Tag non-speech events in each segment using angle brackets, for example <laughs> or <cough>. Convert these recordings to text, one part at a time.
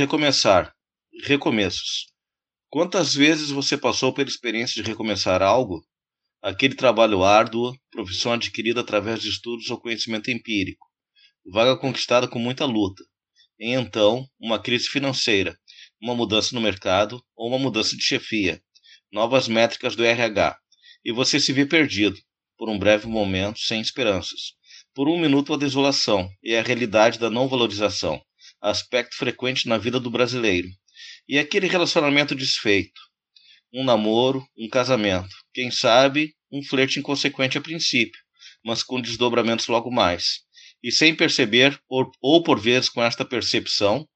recomeçar, recomeços. Quantas vezes você passou pela experiência de recomeçar algo? Aquele trabalho árduo, profissão adquirida através de estudos ou conhecimento empírico, vaga conquistada com muita luta. E então, uma crise financeira, uma mudança no mercado ou uma mudança de chefia, novas métricas do RH, e você se vê perdido, por um breve momento, sem esperanças. Por um minuto, a desolação e a realidade da não valorização, aspecto frequente na vida do brasileiro. E aquele relacionamento desfeito, um namoro, um casamento, quem sabe um flerte inconsequente a princípio, mas com desdobramentos logo mais, e sem perceber, ou, ou por vezes com esta percepção,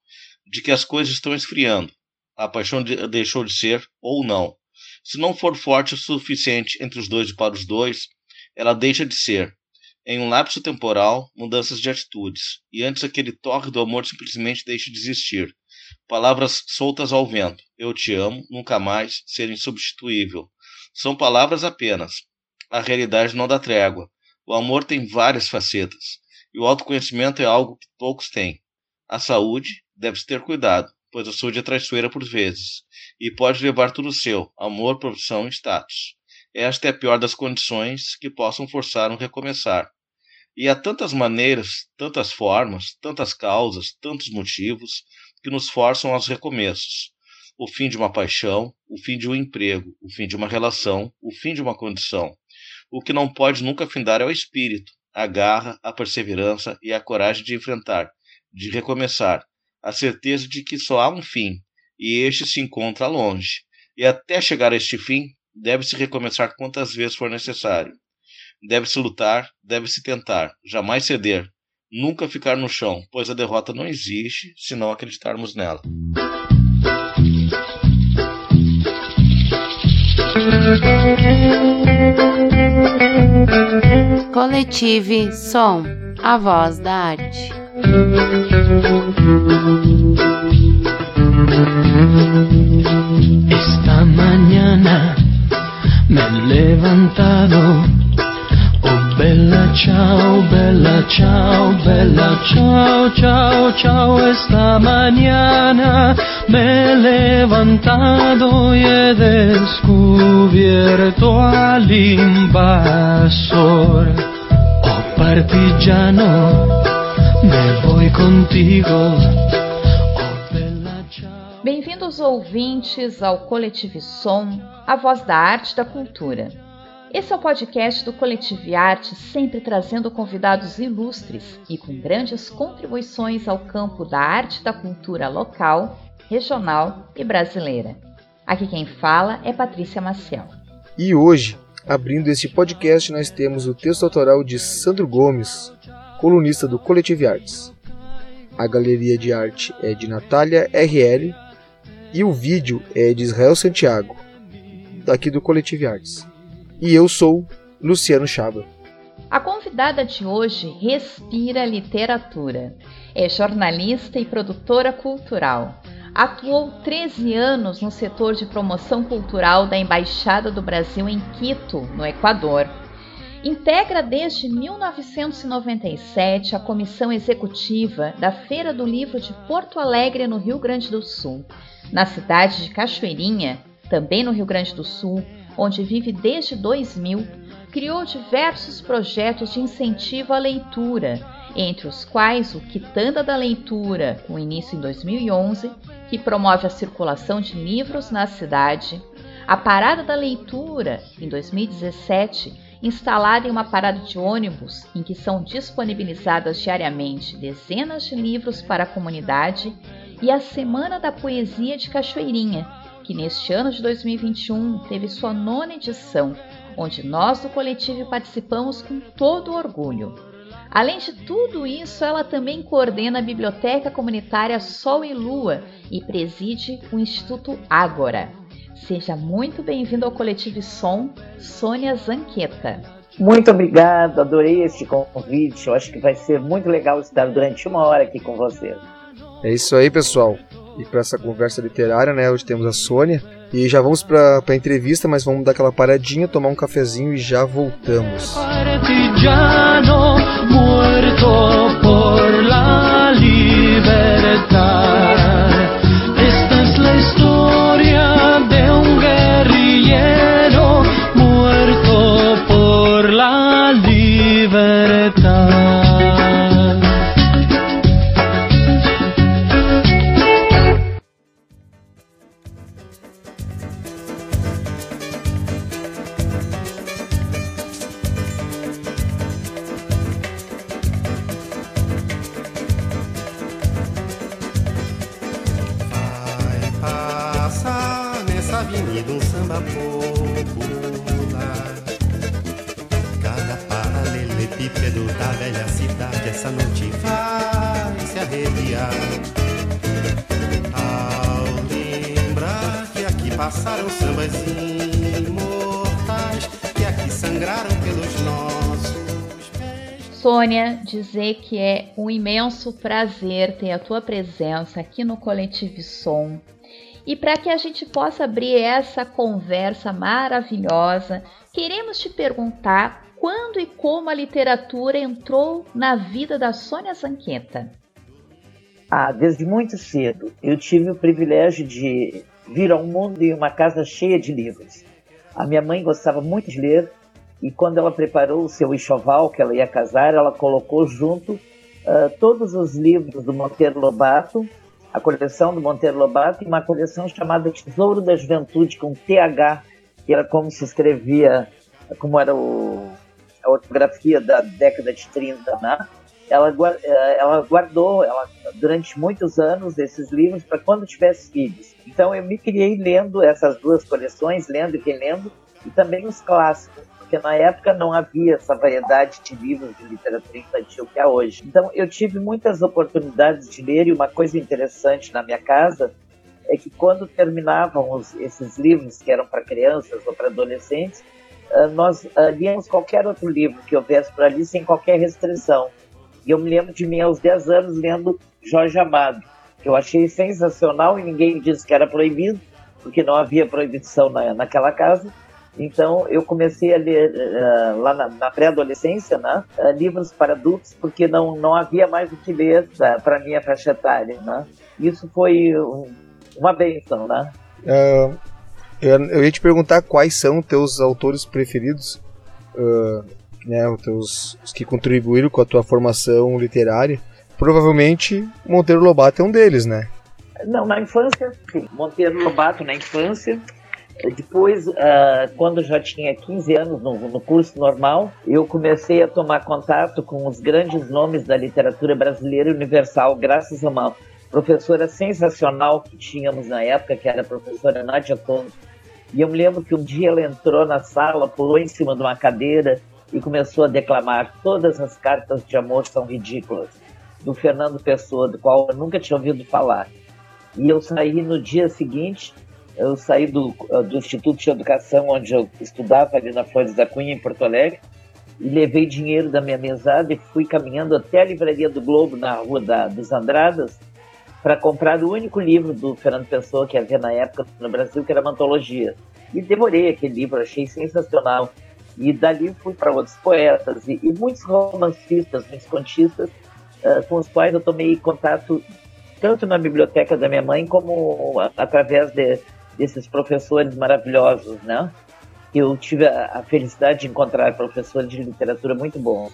de que as coisas estão esfriando, a paixão de, deixou de ser ou não. Se não for forte o suficiente entre os dois e para os dois, ela deixa de ser. Em um lapso temporal, mudanças de atitudes, e antes aquele torre do amor simplesmente deixa de existir. Palavras soltas ao vento. Eu te amo, nunca mais, ser insubstituível. São palavras apenas. A realidade não dá trégua. O amor tem várias facetas. E o autoconhecimento é algo que poucos têm. A saúde deve-se ter cuidado, pois a saúde é traiçoeira por vezes. E pode levar tudo seu, amor, profissão e status. Esta é a pior das condições que possam forçar um recomeçar. E há tantas maneiras, tantas formas, tantas causas, tantos motivos, que nos forçam aos recomeços. O fim de uma paixão, o fim de um emprego, o fim de uma relação, o fim de uma condição. O que não pode nunca findar é o espírito, a garra, a perseverança e a coragem de enfrentar, de recomeçar, a certeza de que só há um fim, e este se encontra longe. E até chegar a este fim, deve-se recomeçar quantas vezes for necessário. Deve-se lutar, deve-se tentar, jamais ceder, nunca ficar no chão, pois a derrota não existe se não acreditarmos nela. Coletive Som, a voz da arte. Esta mañana me he levantado Bella ciao, bella ciao, bella ciao, ciao, ciao. Esta mañana me he levantado y he descubierto al invasor. Oh partigiano, me voy contigo. Bem-vindos ouvintes ao Coletivo Som, a voz da arte e da cultura. Esse é o podcast do Coletivo Arte, sempre trazendo convidados ilustres e com grandes contribuições ao campo da arte e da cultura local, regional e brasileira. Aqui quem fala é Patrícia Maciel. E hoje, abrindo este podcast, nós temos o texto autoral de Sandro Gomes, colunista do Coletivo Artes. A galeria de arte é de Natália RL e o vídeo é de Israel Santiago, daqui do Coletivo Artes e eu sou Luciano Chaba. A convidada de hoje respira literatura. É jornalista e produtora cultural. Atuou 13 anos no setor de promoção cultural da Embaixada do Brasil em Quito, no Equador. Integra desde 1997 a comissão executiva da Feira do Livro de Porto Alegre, no Rio Grande do Sul. Na cidade de Cachoeirinha, também no Rio Grande do Sul, onde vive desde 2000, criou diversos projetos de incentivo à leitura, entre os quais o Quitanda da Leitura, com início em 2011, que promove a circulação de livros na cidade, a Parada da Leitura, em 2017, instalada em uma parada de ônibus em que são disponibilizadas diariamente dezenas de livros para a comunidade, e a Semana da Poesia de Cachoeirinha, que neste ano de 2021 teve sua nona edição, onde nós do coletivo participamos com todo orgulho. Além de tudo isso, ela também coordena a Biblioteca Comunitária Sol e Lua e preside o Instituto Ágora. Seja muito bem-vindo ao Coletivo Som, Sônia Zanqueta. Muito obrigado, adorei esse convite. Eu acho que vai ser muito legal estar durante uma hora aqui com você. É isso aí, pessoal e para essa conversa literária, né? Hoje temos a Sônia. E já vamos para a entrevista, mas vamos dar aquela paradinha, tomar um cafezinho e já voltamos. avenida passaram sambas imortais, que aqui sangraram pelos nossos pés. Sônia, dizer que é um imenso prazer ter a tua presença aqui no Coletivo Som. E para que a gente possa abrir essa conversa maravilhosa, queremos te perguntar quando e como a literatura entrou na vida da Sônia Zanqueta. Ah, desde muito cedo. Eu tive o privilégio de vir ao mundo em uma casa cheia de livros. A minha mãe gostava muito de ler e quando ela preparou o seu enxoval, que ela ia casar, ela colocou junto ah, todos os livros do Monteiro Lobato, a coleção do Monteiro Lobato e uma coleção chamada Tesouro da Juventude, com TH, que era como se escrevia, como era o- a ortografia da década de 30, né? Ela, eh, ela guardou ela, durante muitos anos esses livros para quando tivesse filhos. Então eu me criei lendo essas duas coleções, lendo e relendo, e também os clássicos, porque na época não havia essa variedade de livros de literatura infantil que há hoje. Então eu tive muitas oportunidades de ler, e uma coisa interessante na minha casa é que quando terminavam os- esses livros que eram para crianças ou para adolescentes, ah, nós ah, líamos qualquer outro livro que houvesse por ali sem qualquer restrição. E eu me lembro de mim aos 10 anos lendo Jorge Amado, eu achei sensacional e ninguém disse que era proibido, porque não havia proibição na, naquela casa. Então eu comecei a ler eh, lá na, na pré-adolescência, né, eh, livros para adultos, porque não, não havia mais o que ler para minha faixa etária. Né? Isso foi um- uma benção, né? Ah, eu, eu ia te perguntar quais são teus autores preferidos, ah, né, os, teus, os que contribuíram com a tua formação literária. Provavelmente Monteiro Lobato é um deles, né? Não, na infância, sim. Monteiro Lobato na infância. Depois, ah, quando já tinha 15 anos no, no curso normal, eu comecei a tomar contato com os grandes nomes da literatura brasileira universal, graças a uma professora sensacional que tínhamos na época, que era a professora Nádia Tonto. E eu me lembro que um dia ela entrou na sala, pulou em cima de uma cadeira e começou a declamar todas as cartas de amor são ridículas, do Fernando Pessoa, do qual eu nunca tinha ouvido falar. E eu saí no dia seguinte, eu saí do, do Instituto de Educação, onde eu estudava ali na Flores da Cunha, em Porto Alegre, e levei dinheiro da minha mesada e fui caminhando até a Livraria do Globo, na Rua da, dos Andradas, para comprar o único livro do Fernando Pessoa que havia na época no Brasil, que era uma antologia. E devorei aquele livro, achei sensacional. E dali fui para outros poetas e, e muitos romancistas, muitos contistas, ah, com os quais eu tomei contato tanto na biblioteca da minha mãe como a- através de, desses professores maravilhosos, né? Eu tive a, a felicidade de encontrar professores de literatura muito bons.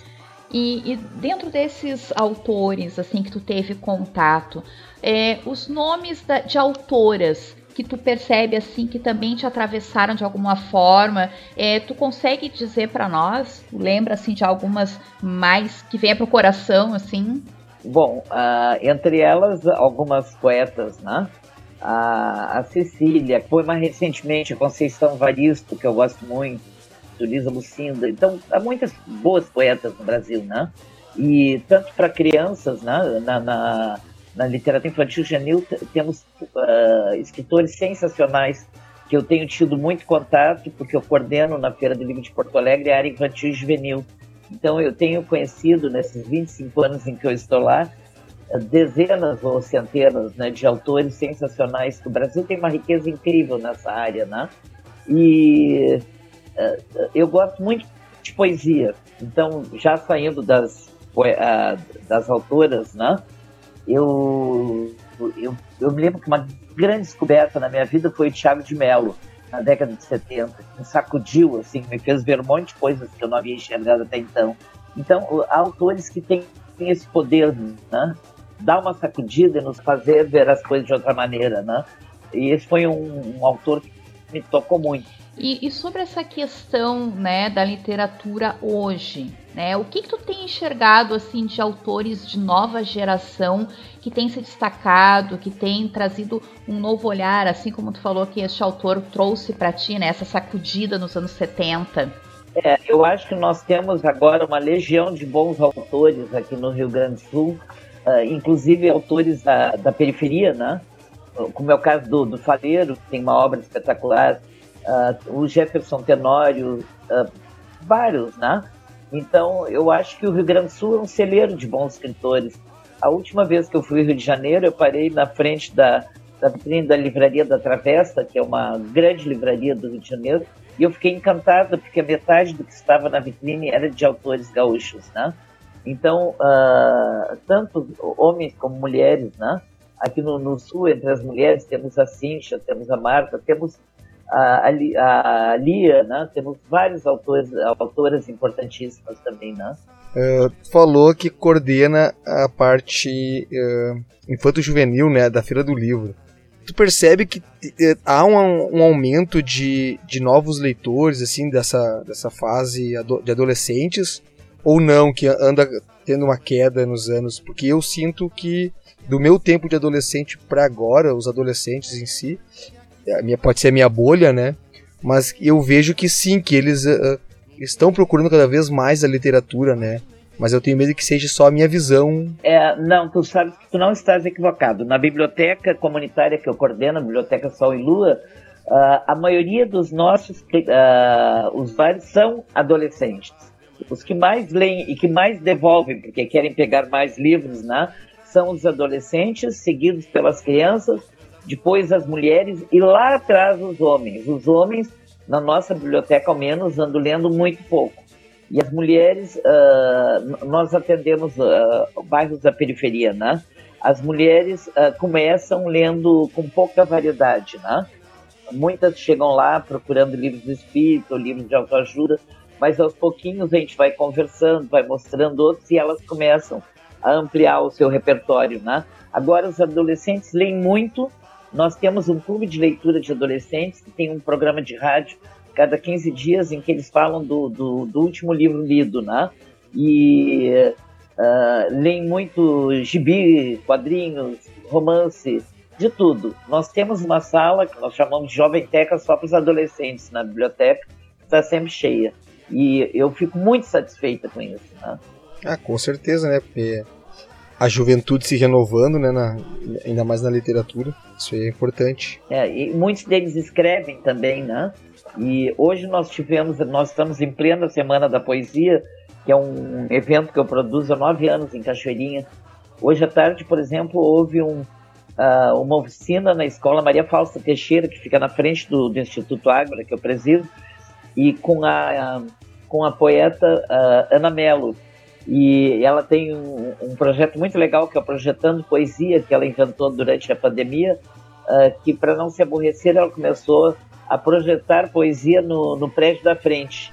E, e dentro desses autores, assim, que tu teve contato, é, os nomes da- de autoras que tu percebe, assim, que também te atravessaram de alguma forma, é, tu consegue dizer para nós? Lembra, assim, de algumas mais que venha pro coração, assim? Bom, ah, entre elas, algumas poetas, né? A, a Cecília, foi mais recentemente a Conceição Varisto, que eu gosto muito, Lisa Lucinda. Então, há muitas boas poetas no Brasil, né? E tanto para crianças, né? Na, na, na literatura infantil juvenil, temos ah, escritores sensacionais que eu tenho tido muito contato, porque eu coordeno na Feira do Livro de Porto Alegre a área infantil e juvenil. Então, eu tenho conhecido, nesses 25 anos em que eu estou lá, dezenas ou centenas né, de autores sensacionais, que o Brasil tem uma riqueza incrível nessa área, né? E eh, eu gosto muito de poesia, então, já saindo das, ah, das autoras, né? Eu, eu, eu me lembro que uma grande descoberta na minha vida foi o Tiago de Mello, na década de 70, que me sacudiu, assim, me fez ver um monte de coisas que eu não havia enxergado até então. Então, há autores que têm, têm esse poder, né? Dar uma sacudida e nos fazer ver as coisas de outra maneira, né? E esse foi um, um autor que me tocou muito. E, e sobre essa questão né, da literatura hoje, né? O que, que tu tem enxergado assim de autores de nova geração que tem se destacado, que tem trazido um novo olhar, assim como tu falou que este autor trouxe para ti, né, essa sacudida nos anos 70? É, eu acho que nós temos agora uma legião de bons autores aqui no Rio Grande do Sul, uh, inclusive autores da, da, periferia, né? Como é o caso do, do Faleiro, que tem uma obra espetacular, uh, o Jefferson Tenório, uh, vários, né? Então, eu acho que o Rio Grande do Sul é um celeiro de bons escritores. A última vez que eu fui ao Rio de Janeiro, eu parei na frente da, da vitrine da Livraria da Travessa, que é uma grande livraria do Rio de Janeiro, e eu fiquei encantada porque a metade do que estava na vitrine era de autores gaúchos, né? Então, uh, tanto homens como mulheres, né? Aqui no, no, sul, entre as mulheres, temos a Cincha, temos a Marta, temos a, a, a Lia, né? Temos vários autores, autoras importantíssimas também, né? Uh, falou que coordena a parte uh, infanto-juvenil né, da Feira do Livro. Tu percebe que uh, há um, um, aumento de, de novos leitores assim dessa, dessa fase de adolescentes ou não, que anda tendo uma queda nos anos? Porque eu sinto que do meu tempo de adolescente para agora, os adolescentes em si, minha, pode ser a minha bolha, né? Mas eu vejo que sim, que eles uh, estão procurando cada vez mais a literatura, né? Mas eu tenho medo que seja só a minha visão. É, não, tu sabes que tu não estás equivocado. Na biblioteca comunitária que eu coordeno, a Biblioteca Sol e Lua, uh, a maioria dos nossos uh, usuários são adolescentes. Os que mais leem e que mais devolvem, porque querem pegar mais livros, né? São os adolescentes, seguidos pelas crianças, depois as mulheres e lá atrás os homens. Os homens, na nossa biblioteca ao menos, andam lendo muito pouco. E as mulheres, uh, nós atendemos uh, bairros da periferia, né? As mulheres uh, começam lendo com pouca variedade, né? Muitas chegam lá procurando livros de espírito, livros de autoajuda, mas aos pouquinhos a gente vai conversando, vai mostrando outros e elas começam a ampliar o seu repertório, né? Agora os adolescentes leem muito nós temos um clube de leitura de adolescentes que tem um programa de rádio cada 15 dias em que eles falam do, do, do último livro lido, né? E uh, leem muito gibi, quadrinhos, romance, de tudo. Nós temos uma sala que nós chamamos de Jovem Teca só para os adolescentes na biblioteca, está sempre cheia. E eu fico muito satisfeita com isso. Né? Ah, com certeza, né? Porque a juventude se renovando, né, na, ainda mais na literatura. Isso é importante. É, e muitos deles escrevem também, né? E hoje nós tivemos, nós estamos em plena Semana da Poesia, que é um evento que eu produzo há nove anos em Cachoeirinha. Hoje à tarde, por exemplo, houve um, uh, uma oficina na Escola Maria Fausta Teixeira, que fica na frente do, do Instituto Ágora, que eu presido, e com a, a com a poeta uh, Ana Mello, e ela tem um, um, projeto muito legal que é o Projetando Poesia, que ela inventou durante a pandemia, uh, que para não se aborrecer ela começou a projetar poesia no, no prédio da frente.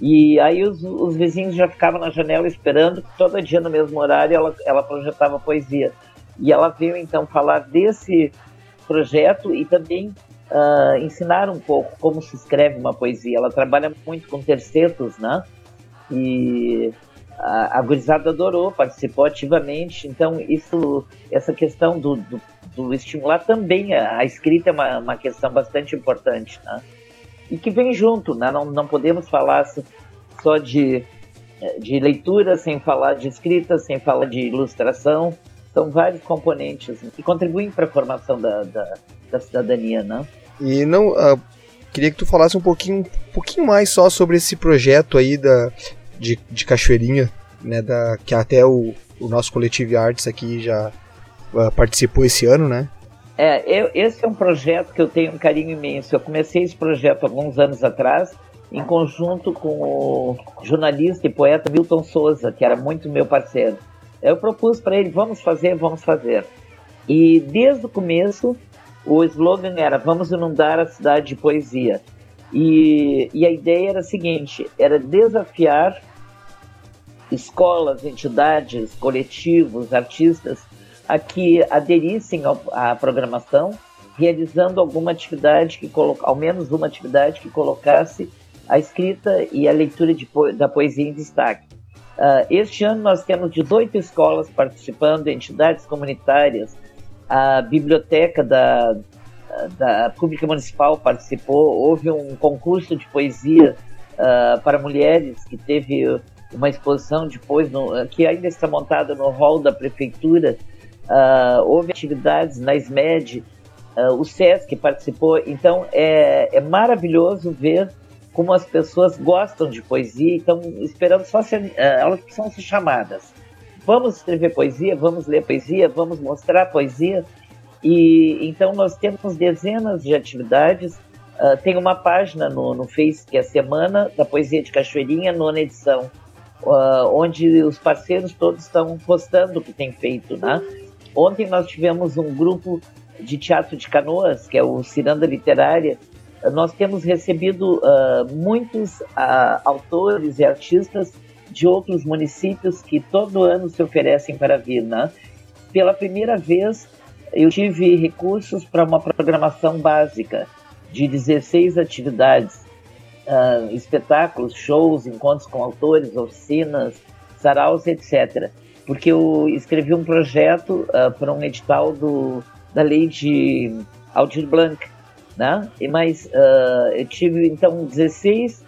E aí os, os, vizinhos já ficavam na janela esperando, todo dia no mesmo horário ela, ela projetava poesia. E ela veio então falar desse projeto e também uh, ensinar um pouco como se escreve uma poesia. Ela trabalha muito com tercetos, né? E a, gurizada adorou, participou ativamente. Então, isso, essa questão do, do, do estimular também a, a escrita é uma, uma, questão bastante importante, né? E que vem junto, né? Não, não podemos falar só de, de leitura sem falar de escrita, sem falar de ilustração. São vários componentes que contribuem para a formação da, da, da, cidadania, né? E não... Uh, queria que tu falasse um pouquinho, um pouquinho mais só sobre esse projeto aí da, de, de Cachoeirinha, né, da, que até o, o nosso coletivo Artes aqui já uh, participou esse ano, né? É, eu, esse é um projeto que eu tenho um carinho imenso. Eu comecei esse projeto alguns anos atrás, em conjunto com o jornalista e poeta Milton Souza, que era muito meu parceiro. Eu propus para ele: vamos fazer, vamos fazer. E desde o começo, o slogan era: vamos inundar a cidade de poesia. E, e a ideia era a seguinte: era desafiar escolas, entidades, coletivos, artistas a que aderissem à programação, realizando alguma atividade que coloca, ao menos uma atividade que colocasse a escrita e a leitura de, da poesia em destaque. Uh, este ano nós temos 18 escolas participando, entidades comunitárias, a biblioteca da, da Pública Municipal participou, houve um concurso de poesia uh, para mulheres que teve uma exposição depois, no, que ainda está montada no hall da prefeitura, uh, houve atividades na SMED, o SESC participou, então é, é maravilhoso ver como as pessoas gostam de poesia e estão esperando só ser, uh, elas precisam ser chamadas. Vamos escrever poesia, vamos ler poesia, vamos mostrar poesia. E então nós temos dezenas de atividades. Uh, tem uma página no, no Face que é a Semana da Poesia de Cachoeirinha, nona edição, uh, onde os parceiros todos estão postando o que tem feito, né? Ontem nós tivemos um grupo de teatro de canoas, que é o Ciranda Literária, nós temos recebido uh, muitos uh, autores e artistas de outros municípios que todo ano se oferecem para vir. Né? Pela primeira vez, eu tive recursos para uma programação básica de 16 atividades, uh, espetáculos, shows, encontros com autores, oficinas, saraus, etc. Porque eu escrevi um projeto para um edital do, da lei de Aldir Blanc, né? E mais, uh, eu tive então 16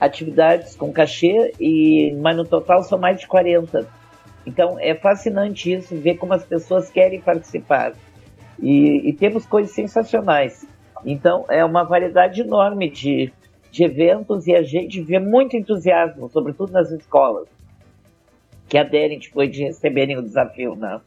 atividades com cachê, e, mas no total são mais de 40. Então é fascinante isso, ver como as pessoas querem participar. E, e temos coisas sensacionais. Então é uma variedade enorme de, de eventos e a gente vê muito entusiasmo, sobretudo nas escolas, que aderem depois de receberem o desafio. Né?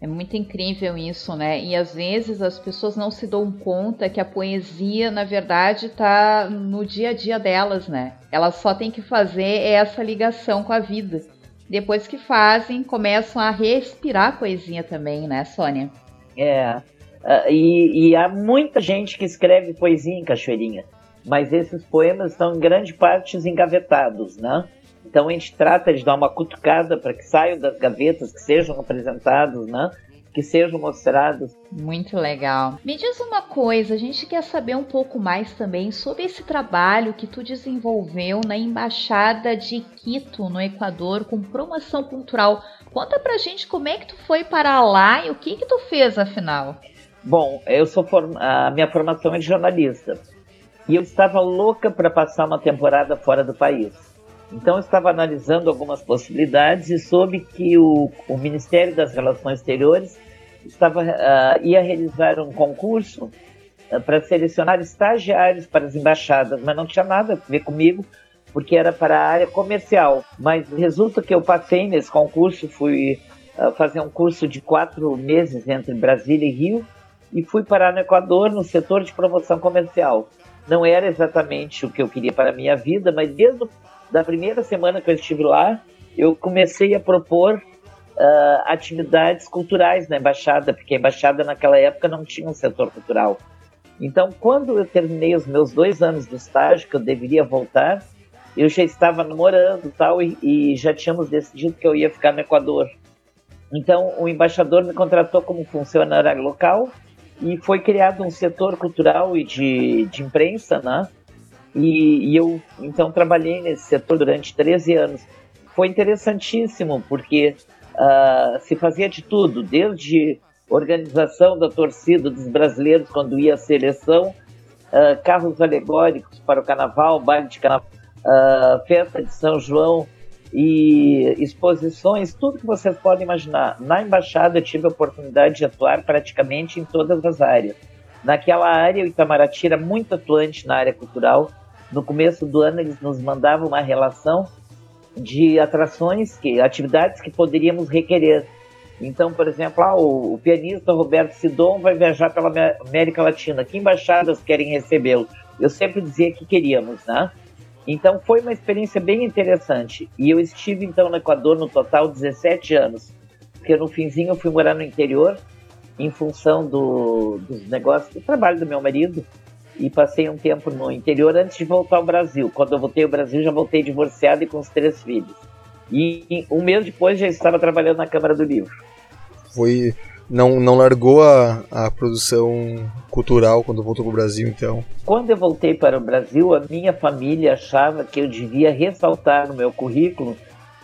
É muito incrível isso, né? E às vezes as pessoas não se dão conta que a poesia, na verdade, está no dia a dia delas, né? Elas só têm que fazer essa ligação com a vida. Depois que fazem, começam a respirar a poesia também, né, Sônia? É. Uh, e, e há muita gente que escreve poesia em Cachoeirinha, mas esses poemas estão em grande parte engavetados, né? Então a gente trata de dar uma cutucada para que saiam das gavetas, que sejam apresentados, né? que sejam mostrados. Muito legal. Me diz uma coisa, a gente quer saber um pouco mais também sobre esse trabalho que tu desenvolveu na embaixada de Quito, no Equador, com promoção cultural. Conta pra gente como é que tu foi para lá e o que que tu fez afinal. Bom, eu sou form... a minha formação é de jornalista e eu estava louca para passar uma temporada fora do país. Então, eu estava analisando algumas possibilidades e soube que o, o Ministério das Relações Exteriores estava, uh, ia realizar um concurso uh, para selecionar estagiários para as embaixadas, mas não tinha nada a ver comigo, porque era para a área comercial. Mas resulta que eu passei nesse concurso, fui uh, fazer um curso de quatro meses entre Brasília e Rio e fui parar no Equador no setor de promoção comercial. Não era exatamente o que eu queria para a minha vida, mas desde da primeira semana que eu estive lá, eu comecei a propor uh, atividades culturais na embaixada, porque a embaixada naquela época não tinha um setor cultural. Então, quando eu terminei os meus dois anos de estágio, que eu deveria voltar, eu já estava namorando tal, e, e já tínhamos decidido que eu ia ficar no Equador. Então, o embaixador me contratou como funcionário local e foi criado um setor cultural e de, de imprensa, né? E, e, eu então trabalhei nesse setor durante 13 anos. Foi interessantíssimo, porque uh, se fazia de tudo, desde organização da torcida dos brasileiros quando ia à seleção, uh, carros alegóricos para o carnaval, baile de carnaval, uh, festa de São João e exposições, tudo que vocês podem imaginar. Na embaixada eu tive a oportunidade de atuar praticamente em todas as áreas. Naquela área, o Itamaraty era muito atuante na área cultural, no começo do ano eles nos mandavam uma relação de atrações, que atividades que poderíamos requerer. Então, por exemplo, ah, o, o, pianista Roberto Sidon vai viajar pela América Latina. Que embaixadas querem recebê-lo? Eu sempre dizia que queríamos, né? Então foi uma experiência bem interessante. E eu estive então no Equador no total 17 anos, porque no finzinho eu fui morar no interior em função do, dos negócios do trabalho do meu marido e passei um tempo no interior antes de voltar ao Brasil. Quando eu voltei ao Brasil, já voltei divorciado e com os três filhos. E um mês depois já estava trabalhando na Câmara do Livro. Foi não, não largou a, a produção cultural quando voltou para o Brasil, então? Quando eu voltei para o Brasil, a minha família achava que eu devia ressaltar no meu currículo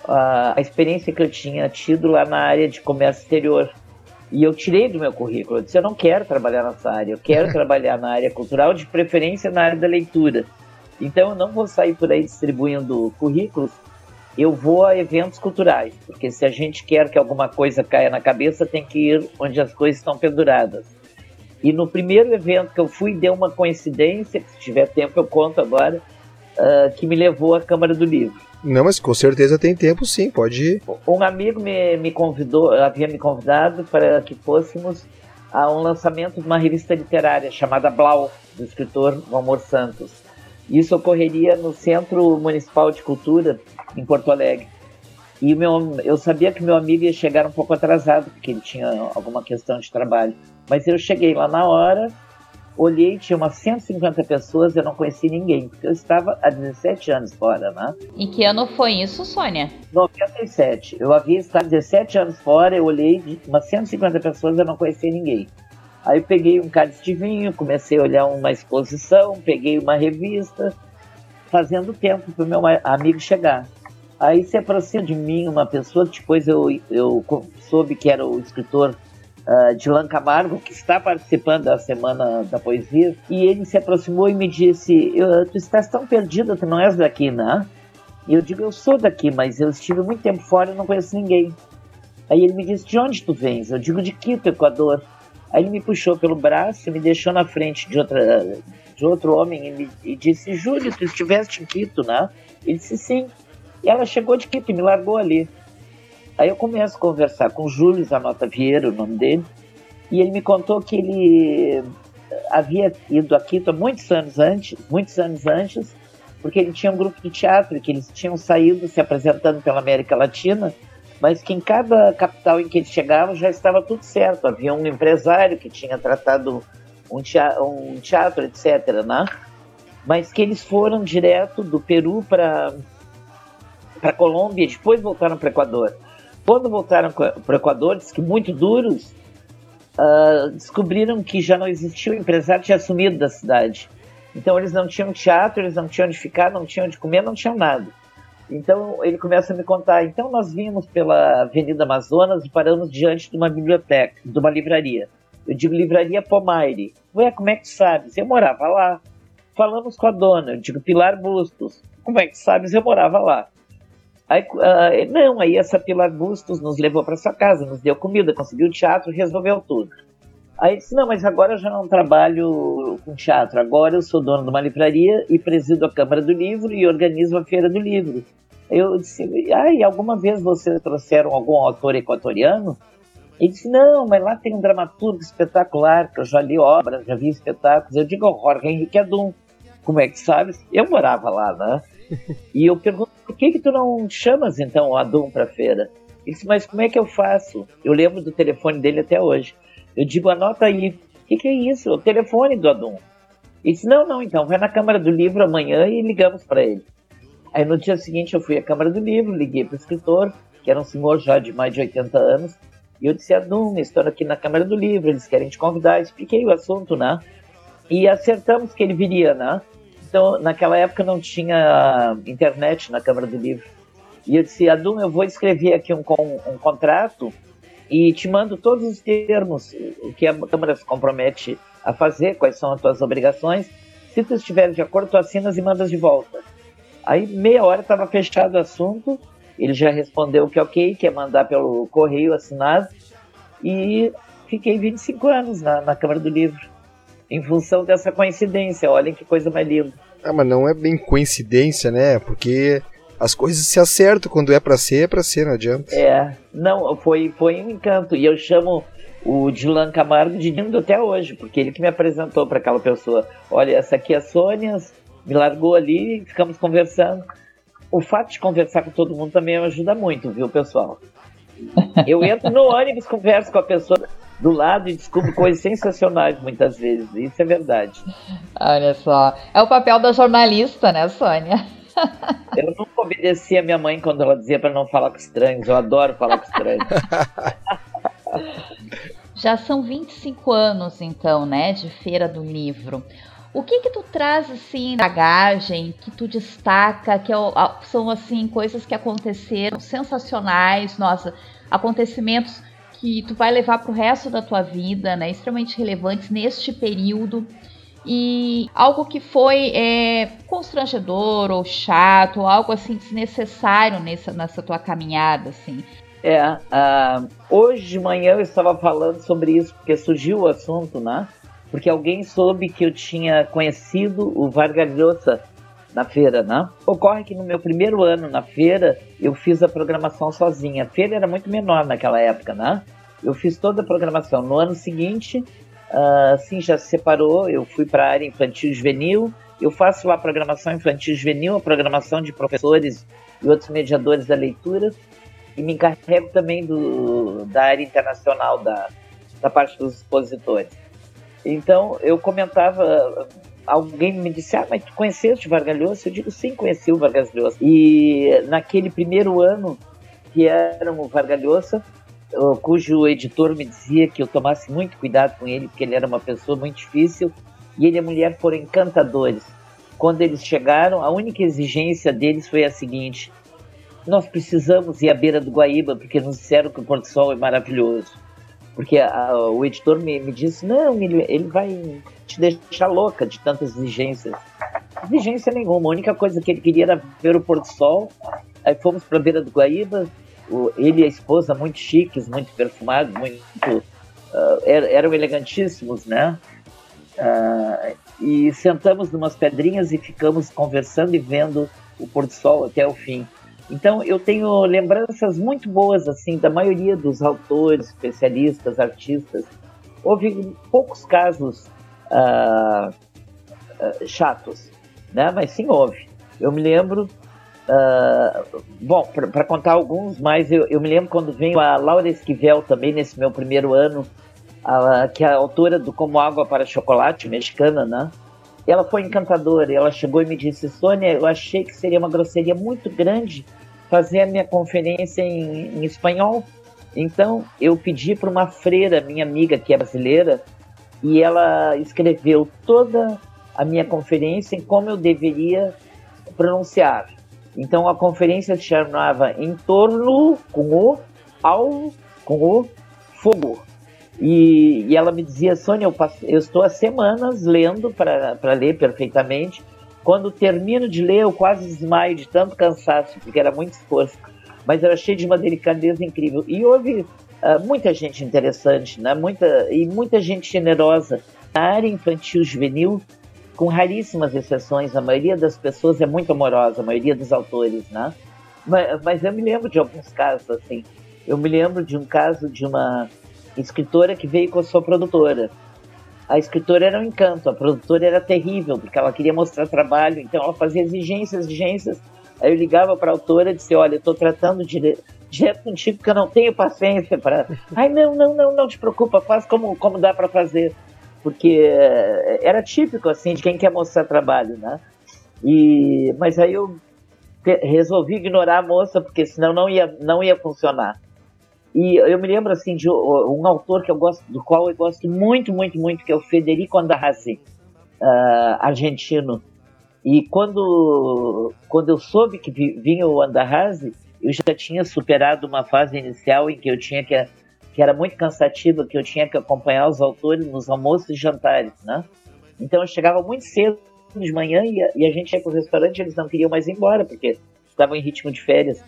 a, a experiência que eu tinha tido lá na área de comércio exterior. E eu tirei do meu currículo. Eu disse: eu não quero trabalhar nessa área, eu quero <laughs> trabalhar na área cultural, de preferência na área da leitura. Então eu não vou sair por aí distribuindo currículos, eu vou a eventos culturais, porque se a gente quer que alguma coisa caia na cabeça, tem que ir onde as coisas estão penduradas. E no primeiro evento que eu fui, deu uma coincidência, que se tiver tempo eu conto agora, uh, que me levou à Câmara do Livro. Não, mas com certeza tem tempo sim, pode ir. Um amigo me, me convidou, havia me convidado para que fôssemos a um lançamento de uma revista literária chamada Blau, do escritor Valmor Santos. Isso ocorreria no Centro Municipal de Cultura, em Porto Alegre. E meu, eu sabia que meu amigo ia chegar um pouco atrasado, porque ele tinha alguma questão de trabalho. Mas eu cheguei lá na hora, olhei, tinha umas 150 pessoas, eu não conheci ninguém, porque eu estava há 17 anos fora, né? Em que ano foi isso, Sônia? 97. Eu havia estado 17 anos fora, eu olhei, umas 150 pessoas, eu não conheci ninguém. Aí eu peguei um cálice de vinho, comecei a olhar uma exposição, peguei uma revista, fazendo tempo para o meu amigo chegar. Aí se aproxima de mim uma pessoa, depois eu, eu soube que era o escritor uh, Dilan Camargo, que está participando da Semana da Poesia, e ele se aproximou e me disse: Tu estás tão perdida, tu não és daqui, né? E eu digo: Eu sou daqui, mas eu estive muito tempo fora e não conheço ninguém. Aí ele me disse: De onde tu vens? Eu digo: De Quito, Equador. Aí ele me puxou pelo braço, me deixou na frente de, outra, de outro homem e, me, e disse: Júlio, tu estiveste em Quito, né? Ele disse: Sim. E ela chegou de Quito e me largou ali. Aí eu começo a conversar com o Júlio Zanota Vieira, o nome dele, e ele me contou que ele havia ido a Quito muitos anos antes, muitos anos antes, porque ele tinha um grupo de teatro que eles tinham saído se apresentando pela América Latina mas que em cada capital em que eles chegavam já estava tudo certo. Havia um empresário que tinha tratado um teatro, um teatro etc. Né? Mas que eles foram direto do Peru para para Colômbia e depois voltaram para o Equador. Quando voltaram para o Equador, diz que muito duros, uh, descobriram que já não existia o empresário tinha sumido da cidade. Então eles não tinham teatro, eles não tinham onde ficar, não tinham onde comer, não tinham nada. Então ele começa a me contar. Então nós vimos pela Avenida Amazonas e paramos diante de uma biblioteca, de uma livraria. Eu digo livraria Pomaire. Ué, como é que sabes? Eu morava lá. Falamos com a dona. Eu digo Pilar Bustos. Como é que sabes? Eu morava lá. Aí, uh, não, aí essa Pilar Bustos nos levou para sua casa, nos deu comida, conseguiu teatro, resolveu tudo. Aí disse, não, mas agora eu já não trabalho com teatro, agora eu sou dono de uma livraria e presido a Câmara do Livro e organizo a Feira do Livro. Eu disse, ah, e alguma vez vocês trouxeram algum autor equatoriano? Ele disse, não, mas lá tem um dramaturgo espetacular, que eu já li obras, já vi espetáculos. Eu digo, Jorge Henrique Adum, como é que sabes? Eu morava lá, né? <laughs> E eu pergunto, por que que tu não chamas então o Adum para a feira? Ele disse, mas como é que eu faço? Eu lembro do telefone dele até hoje. Eu digo, anota aí. O que, que é isso? O telefone do Adum. Ele disse, não, não, então, vai na Câmara do Livro amanhã e ligamos para ele. Aí no dia seguinte eu fui à Câmara do Livro, liguei para o escritor, que era um senhor já de mais de 80 anos, e eu disse, Adum, estou aqui na Câmara do Livro, eles querem te convidar, expliquei o assunto, né? E acertamos que ele viria, né? Então, naquela época não tinha internet na Câmara do Livro. E eu disse, Adum, eu vou escrever aqui um, um contrato e te mando todos os termos, que a Câmara se compromete a fazer, quais são as tuas obrigações. Se tu estiver de acordo, tu assinas e mandas de volta. Aí, meia hora, estava fechado o assunto. Ele já respondeu que ok, que ia mandar pelo correio assinado. E fiquei 25 anos na, na Câmara do Livro, em função dessa coincidência. Olhem que coisa mais linda. Ah, mas não é bem coincidência, né? Porque as coisas se acertam quando é para ser, é para ser, não adianta. É, não, foi, foi um encanto. E eu chamo o Dilan Camargo de lindo até hoje, porque ele que me apresentou para aquela pessoa. Olha, essa aqui é a Sônia, me largou ali, ficamos conversando. O fato de conversar com todo mundo também ajuda muito, viu, pessoal? Eu entro no ônibus, converso com a pessoa do lado e descubro coisas sensacionais muitas vezes. Isso é verdade. Olha só. É o papel da jornalista, né, Sônia? <laughs> Eu nunca obedeci a minha mãe quando ela dizia para não falar com estranhos. Eu adoro falar com estranhos. <laughs> Já são 25 anos, então, né, de Feira do Livro. O que que tu traz assim bagagem que tu destaca que é são assim coisas que aconteceram sensacionais, nossa, acontecimentos que tu vai levar para o resto da tua vida, né? Extremamente relevantes neste período e algo que foi é, constrangedor ou chato, ou algo assim desnecessário nessa, nessa tua caminhada, assim. É, uh, hoje de manhã eu estava falando sobre isso porque surgiu o assunto, né? Porque alguém soube que eu tinha conhecido o Vargas Llosa na feira, né? Ocorre que no meu primeiro ano na feira eu fiz a programação sozinha. A feira era muito menor naquela época, né? Eu fiz toda a programação. No ano seguinte Uh, sim, já se separou. Eu fui para a área infantil juvenil. Eu faço lá a programação infantil juvenil, a programação de professores e outros mediadores da leitura. E me encarrego também do, da área internacional, da, da parte dos expositores. Então, eu comentava, alguém me disse, ah, mas tu conheceste Vargas Llosa? Eu digo, sim, conheci o Vargas Llosa. E naquele primeiro ano que era o Vargas Llosa, cujo editor me dizia que eu tomasse muito cuidado com ele, porque ele era uma pessoa muito difícil, e ele e a mulher foram encantadores. Quando eles chegaram, a única exigência deles foi a seguinte: nós precisamos ir à beira do Guaíba, porque nos disseram que o Porto Sol é maravilhoso. Porque a, o editor me, me disse: não, ele, ele vai te deixar louca de tantas exigências. Exigência nenhuma, a única coisa que ele queria era ver o Porto Sol. Aí fomos para a beira do Guaíba, o, ele e a esposa muito chiques, muito perfumados, muito uh, eram elegantíssimos, né? Uh, e sentamos numas pedrinhas e ficamos conversando e vendo o pôr do sol até o fim. Então eu tenho lembranças muito boas assim da maioria dos autores, especialistas, artistas. Houve poucos casos uh, uh, chatos, né? Mas sim houve. Eu me lembro Uh, bom, para contar alguns mais, eu, eu, me lembro quando veio a Laura Esquivel também nesse meu primeiro ano, que é a autora do Como Água para Chocolate, mexicana, né? Ela foi encantadora, ela chegou e me disse, Sônia, eu achei que seria uma grosseria muito grande fazer a minha conferência em, em espanhol. Então eu pedi para uma freira, minha amiga que é brasileira, e ela escreveu toda a minha conferência em como eu deveria pronunciar. Então a conferência se chamava Em torno com o ao com o fogo. E, e ela me dizia, Sônia, eu, passo, eu estou há semanas lendo para ler perfeitamente. Quando termino de ler, eu quase desmaio de tanto cansaço, porque era muito esforço. Mas eu achei de uma delicadeza incrível. E houve uh, muita gente interessante, né? muita, e muita gente generosa. Na área infantil juvenil, com raríssimas exceções, a maioria das pessoas é muito amorosa, a maioria dos autores, né? Mas, mas, eu me lembro de alguns casos assim. Eu me lembro de um caso de uma escritora que veio com a sua produtora. A escritora era um encanto, a produtora era terrível, porque ela queria mostrar trabalho, então ela fazia exigências, exigências. Aí eu ligava para a autora e disse: Olha, eu estou tratando de, direto contigo porque eu não tenho paciência para. <laughs> Ai, não, não, não, não te preocupa, faz como, como dá para fazer porque eh, era típico assim de quem quer mostrar trabalho, né? E mas aí eu resolvi ignorar a moça porque senão não ia não ia funcionar. E eu me lembro assim de um autor que eu gosto, do qual eu gosto muito, muito, muito, que é o Federico Andarrasi, uh, argentino. E quando quando eu soube que vinha o Andarrasi, eu já tinha superado uma fase inicial em que eu tinha que que era muito cansativa, que eu tinha que acompanhar os autores nos almoços e jantares, né? Então eu chegava muito cedo de manhã e a, e a gente ia para o restaurante eles não queriam mais ir embora, porque estavam em ritmo de férias.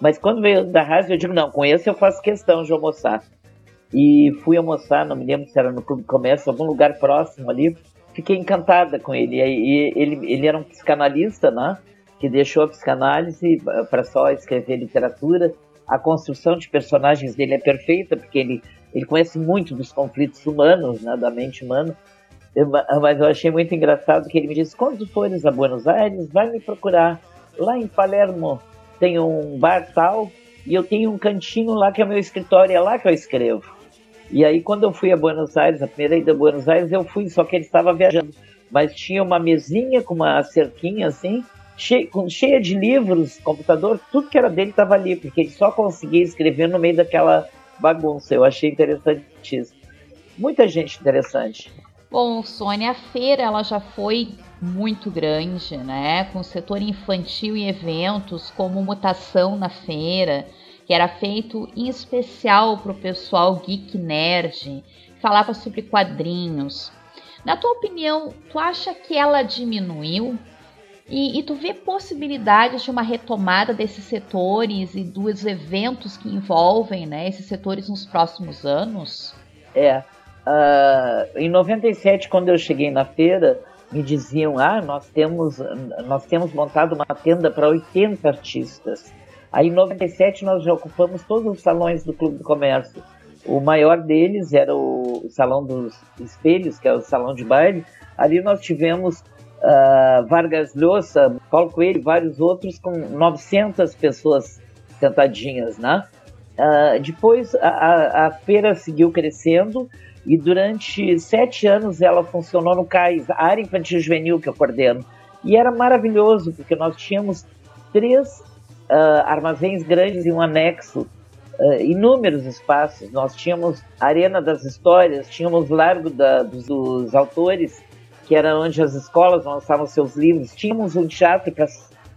Mas quando veio da rádio, eu digo, não, com esse eu faço questão de almoçar. E fui almoçar, não me lembro se era no Clube Comércio, algum lugar próximo ali. Fiquei encantada com ele. E ele, ele era um psicanalista, né? Que deixou a psicanálise para só escrever literatura a construção de personagens dele é perfeita, porque ele, ele conhece muito dos conflitos humanos, né, da mente humana. Eu, mas eu achei muito engraçado que ele me disse: quando fores a Buenos Aires, vai me procurar. Lá em Palermo tem um bar tal, e eu tenho um cantinho lá que é meu escritório, é lá que eu escrevo. E aí, quando eu fui a Buenos Aires, a primeira ida a Buenos Aires, eu fui, só que ele estava viajando. Mas tinha uma mesinha com uma cerquinha assim, cheia, cheia de livros, computador, tudo que era dele estava ali, porque ele só conseguia escrever no meio daquela bagunça. Eu achei interessantíssimo. Muita gente interessante. Bom, Sônia, a feira ela já foi muito grande, né? Com o setor infantil e eventos, como mutação na feira, que era feito em especial para o pessoal geek nerd, falava sobre quadrinhos. Na tua opinião, tu acha que ela diminuiu? E, e, tu vê possibilidades de uma retomada desses setores e dos eventos que envolvem né, esses setores nos próximos anos? É. Uh, em 97, quando eu cheguei na feira, me diziam: ah, nós temos, nós temos montado uma tenda para 80 artistas. Aí em 97 nós já ocupamos todos os salões do Clube do Comércio. O maior deles era o Salão dos Espelhos, que é o salão de baile. Ali nós tivemos uh, Vargas Llosa, Paulo Coelho, vários outros com 900 pessoas sentadinhas, né? Uh, depois a, a, a, feira seguiu crescendo e durante sete anos ela funcionou no CAIS, a área infantil juvenil que eu coordeno. E era maravilhoso, porque nós tínhamos três uh, armazéns grandes e um anexo, uh, inúmeros espaços. Nós tínhamos Arena das Histórias, tínhamos Largo da, dos, dos, Autores, que era onde as escolas lançavam seus livros. Tínhamos um teatro para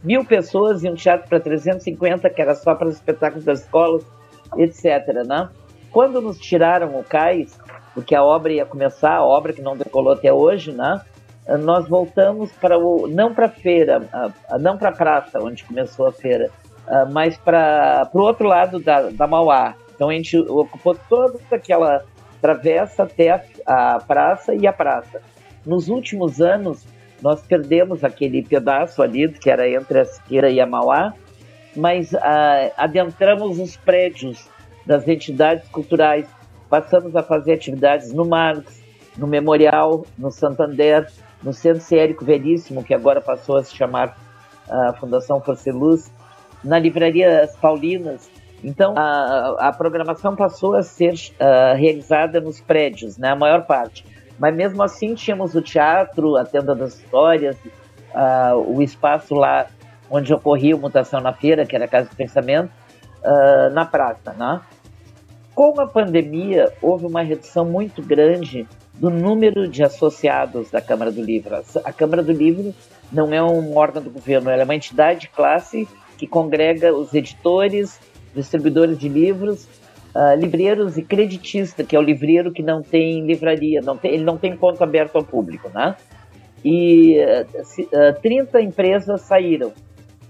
mil pessoas e um teatro para 350, que era só para os espetáculos das escolas, etc. Né? Quando nos tiraram o cais, porque a obra ia começar, a obra que não decolou até hoje, né? nós voltamos para o não para a feira, não para a praça onde começou a feira, uh, mas para o outro lado da, da Mauá. Então a gente ocupou toda aquela travessa até a, a praça e a praça. Nos últimos anos, nós perdemos aquele pedaço ali, que era entre a Siqueira e a Mauá, mas uh, adentramos os prédios das entidades culturais, passamos a fazer atividades no Marx, no Memorial, no Santander, no Centro Ciérico Veríssimo, que agora passou a se chamar a uh, Fundação Forceluz, na livraria Paulinas. Então, a, a programação passou a ser uh, realizada nos prédios, né, a maior parte. Mas mesmo assim, tínhamos o teatro, a tenda das histórias, uh, o espaço lá onde ocorria a mutação na feira, que era a Casa do Pensamento, na praça. Né? Com a pandemia, houve uma redução muito grande do número de associados da Câmara do Livro. A Câmara do Livro não é um órgão do governo, ela é uma entidade de classe que congrega os editores, distribuidores de livros, uh, livreiros e creditista, que é o livreiro que não tem livraria, não tem, ele não tem ponto aberto ao público, né? E uh, 30 empresas saíram,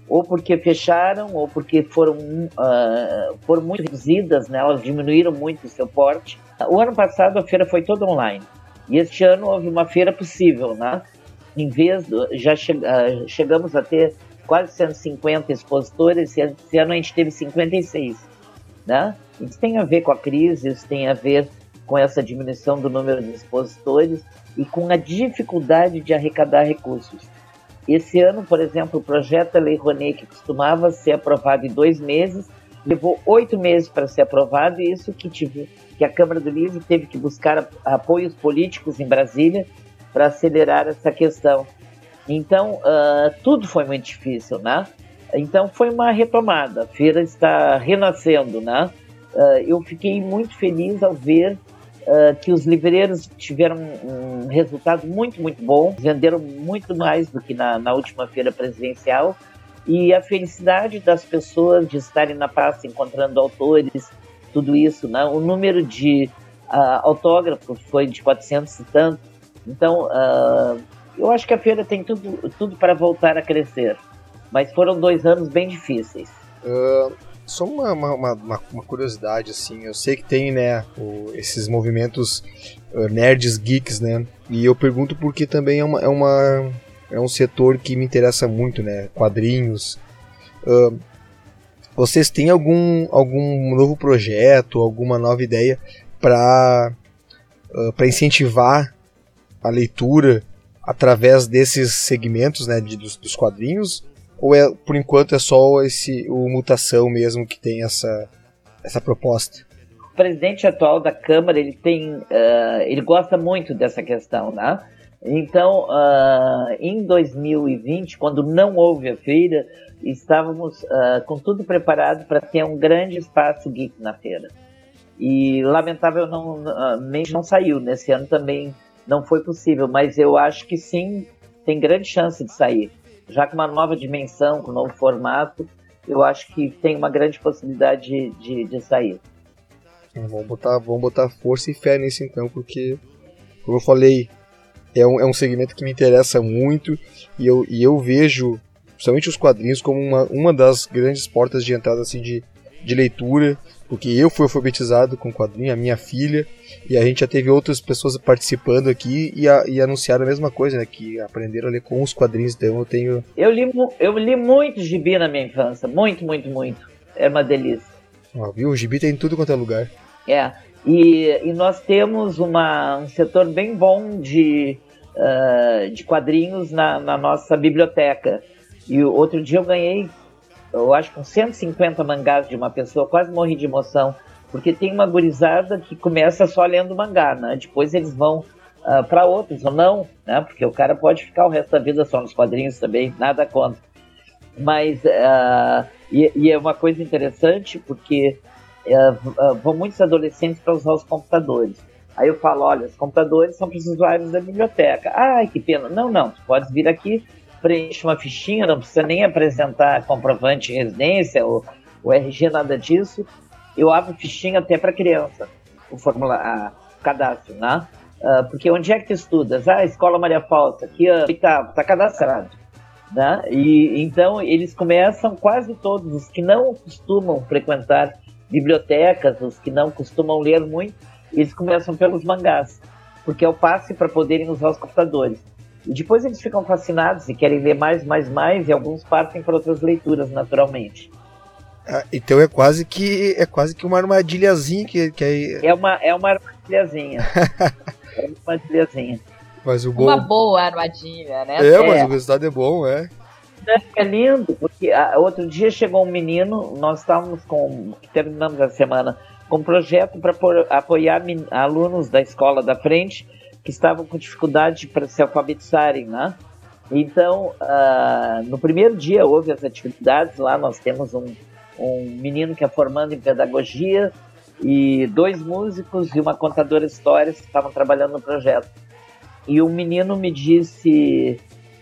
ou porque fecharam, ou porque foram, uh, foram muito reduzidas, né? elas diminuíram muito o seu porte. O ano passado a feira foi toda online, e este ano houve uma feira possível, né? Em vez, do, já che, uh, chegamos a ter quase 150 expositores, esse ano a gente teve 56. Né? Isso tem a ver com a crise, isso tem a ver com essa diminuição do número de expositores e com a dificuldade de arrecadar recursos. Esse ano, por exemplo, o projeto Lei Rouanet, que costumava ser aprovado em dois meses, levou oito meses para ser aprovado, e isso que, tive, que a Câmara do Livro teve que buscar apoios políticos em Brasília para acelerar essa questão. Então, uh, tudo foi muito difícil, né? Então, foi uma retomada. A feira está renascendo, né? Uh, eu fiquei muito feliz ao ver uh, que os livreiros tiveram um resultado muito, muito bom. Venderam muito mais do que na, na última feira presidencial. E a felicidade das pessoas de estarem na praça encontrando autores, tudo isso, né? O número de autógrafos foi de 400 e tanto. Então, uh, eu acho que a feira tem tudo, tudo para voltar a crescer, mas foram dois anos bem difíceis. Uh, só uma, uma, uma, uma, curiosidade, assim, eu sei que tem, né, o, esses movimentos uh, nerds, geeks, né, e eu pergunto porque também é, uma, é, uma, é um setor que me interessa muito, né, quadrinhos. Uh, vocês têm algum, algum novo projeto, alguma nova ideia para uh, incentivar a leitura através desses segmentos né, de, dos, dos, quadrinhos? Ou é, por enquanto é só esse o mutação mesmo que tem essa, essa proposta? O presidente atual da Câmara ele tem uh, ele gosta muito dessa questão, né? Então, uh, em 2020, quando não houve a feira, estávamos uh, com tudo preparado para ter um grande espaço geek na feira. E lamentavelmente não, não saiu. Nesse ano também não foi possível, mas eu acho que sim, tem grande chance de sair. Já com uma nova dimensão, com um novo formato, eu acho que tem uma grande possibilidade de, de, de sair. Vamos botar, vamos botar força e fé nisso então, porque, como eu falei, é um, é um segmento que me interessa muito e eu, e eu vejo, principalmente os quadrinhos, como uma, uma das grandes portas de entrada assim, de, de leitura, porque eu fui alfabetizado com quadrinho, a minha filha, e a gente já teve outras pessoas participando aqui e, a, e anunciaram a mesma coisa, né? Que aprenderam a ler com os quadrinhos, então eu tenho. Eu li, eu li muito gibi na minha infância, muito, muito, muito. É uma delícia. Ó, viu? O gibi tem em tudo quanto é lugar. É. E, e nós temos uma, um setor bem bom de, uh, de quadrinhos na, na nossa biblioteca. E outro dia eu ganhei, eu acho que uns 150 mangás de uma pessoa, quase morri de emoção porque tem uma gurizada que começa só lendo mangá, né? Depois eles vão uh, ah, para outros ou não, né? Porque o cara pode ficar o resto da vida só nos quadrinhos também, nada contra. Mas uh, e, e, é uma coisa interessante porque uh, vão muitos adolescentes para usar os computadores. Aí eu falo, olha, os computadores são para os usuários da biblioteca. Ai, que pena. Não, não, tu pode vir aqui, preenche uma fichinha, não precisa nem apresentar comprovante de residência ou o RG, nada disso eu abro fichinha até para criança, o formula, a, cadastro, né? Uh, porque onde é que tu estudas? Ah, Escola Maria Falsa, aqui oitavo, tá cadastrado. Né? E então eles começam quase todos os que não costumam frequentar bibliotecas, os que não costumam ler muito, eles começam pelos mangás, porque é o passe para poderem usar os computadores. E depois eles ficam fascinados e querem ler mais, mais, mais, e alguns partem para outras leituras, naturalmente. Ah, então é quase que é quase que uma armadilhazinha que, que é... é uma é uma armadilhazinha. <laughs> é uma armadilhazinha. Mas o bom... Uma boa armadilha, né? É, mas é. o resultado é bom, é. É lindo, porque ah, outro dia chegou um menino, nós estávamos com, terminamos a semana, com um projeto para apoiar alunos da escola da frente que estavam com dificuldade para se alfabetizarem, né? Então, uh, no primeiro dia houve as atividades, lá nós temos um, um menino que é formando em pedagogia e dois músicos e uma contadora de histórias que estavam trabalhando no projeto. E um menino me disse: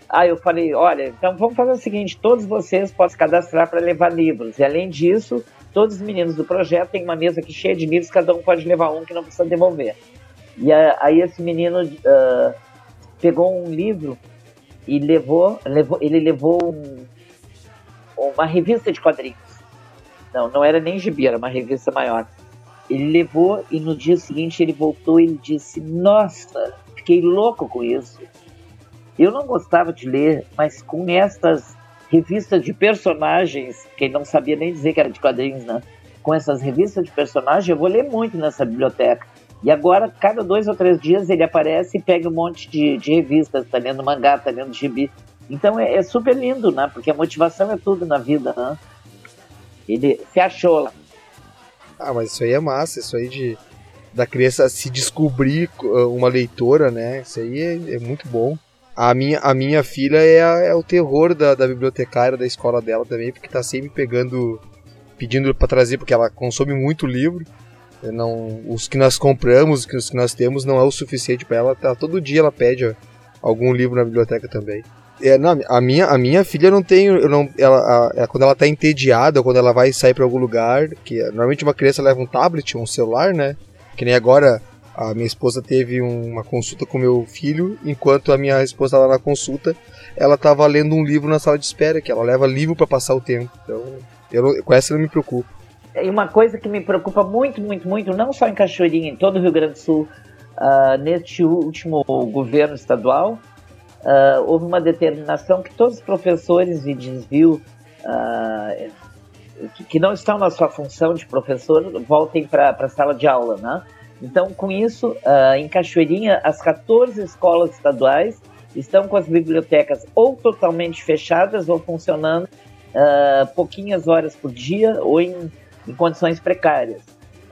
Ah, eu falei, olha, então vamos fazer o seguinte: todos vocês podem cadastrar para levar livros. E além disso, todos os meninos do projeto têm uma mesa aqui cheia de livros, cada um pode levar um que não precisa devolver. E aí esse menino uh, pegou um livro e levou, levou ele levou um, uma revista de quadrinhos. Não, não era nem gibi, era uma revista maior. Ele levou e no dia seguinte ele voltou e disse: Nossa, fiquei louco com isso. Eu não gostava de ler, mas com estas revistas de personagens, que ele não sabia nem dizer que era de quadrinhos, né? Com essas revistas de personagens, eu vou ler muito nessa biblioteca. E agora, cada dois ou três dias, ele aparece e pega um monte de, de revistas, tá lendo mangá, tá lendo gibi. Então é, é super lindo, né? Porque a motivação é tudo na vida, né? Ele se achou lá. Ah, mas isso aí é massa, isso aí de da criança se descobrir uh, uma leitora, né? Isso aí é, é muito bom. A minha, a minha filha é, a, é o terror da, da bibliotecária da escola dela também, porque tá sempre pegando, pedindo para trazer, porque ela consome muito livro. Não, os que nós compramos, os que nós temos, não é o suficiente para ela. Tá, todo dia ela pede algum livro na biblioteca também. É, não, a minha, a minha filha não tem. Não, ela, a, a, quando ela tá entediada, quando ela vai sair para algum lugar, que normalmente uma criança leva um tablet, um celular, né? Que nem agora a minha esposa teve uma consulta com meu filho, enquanto a minha esposa estava na consulta, ela estava lendo um livro na sala de espera, que ela leva livro para passar o tempo. Então, eu com essa eu não me preocupo. E uma coisa que me preocupa muito, muito, muito, não só em Cachoeirinha, em todo o Rio Grande do Sul, uh, neste último governo estadual, uh, houve uma determinação que todos os professores de desvio uh, que, não estão na sua função de professor voltem para a sala de aula, né? Então, com isso, em Cachoeirinha, as 14 escolas estaduais estão com as bibliotecas ou totalmente fechadas ou funcionando pouquinhas horas por dia ou em, em condições precárias.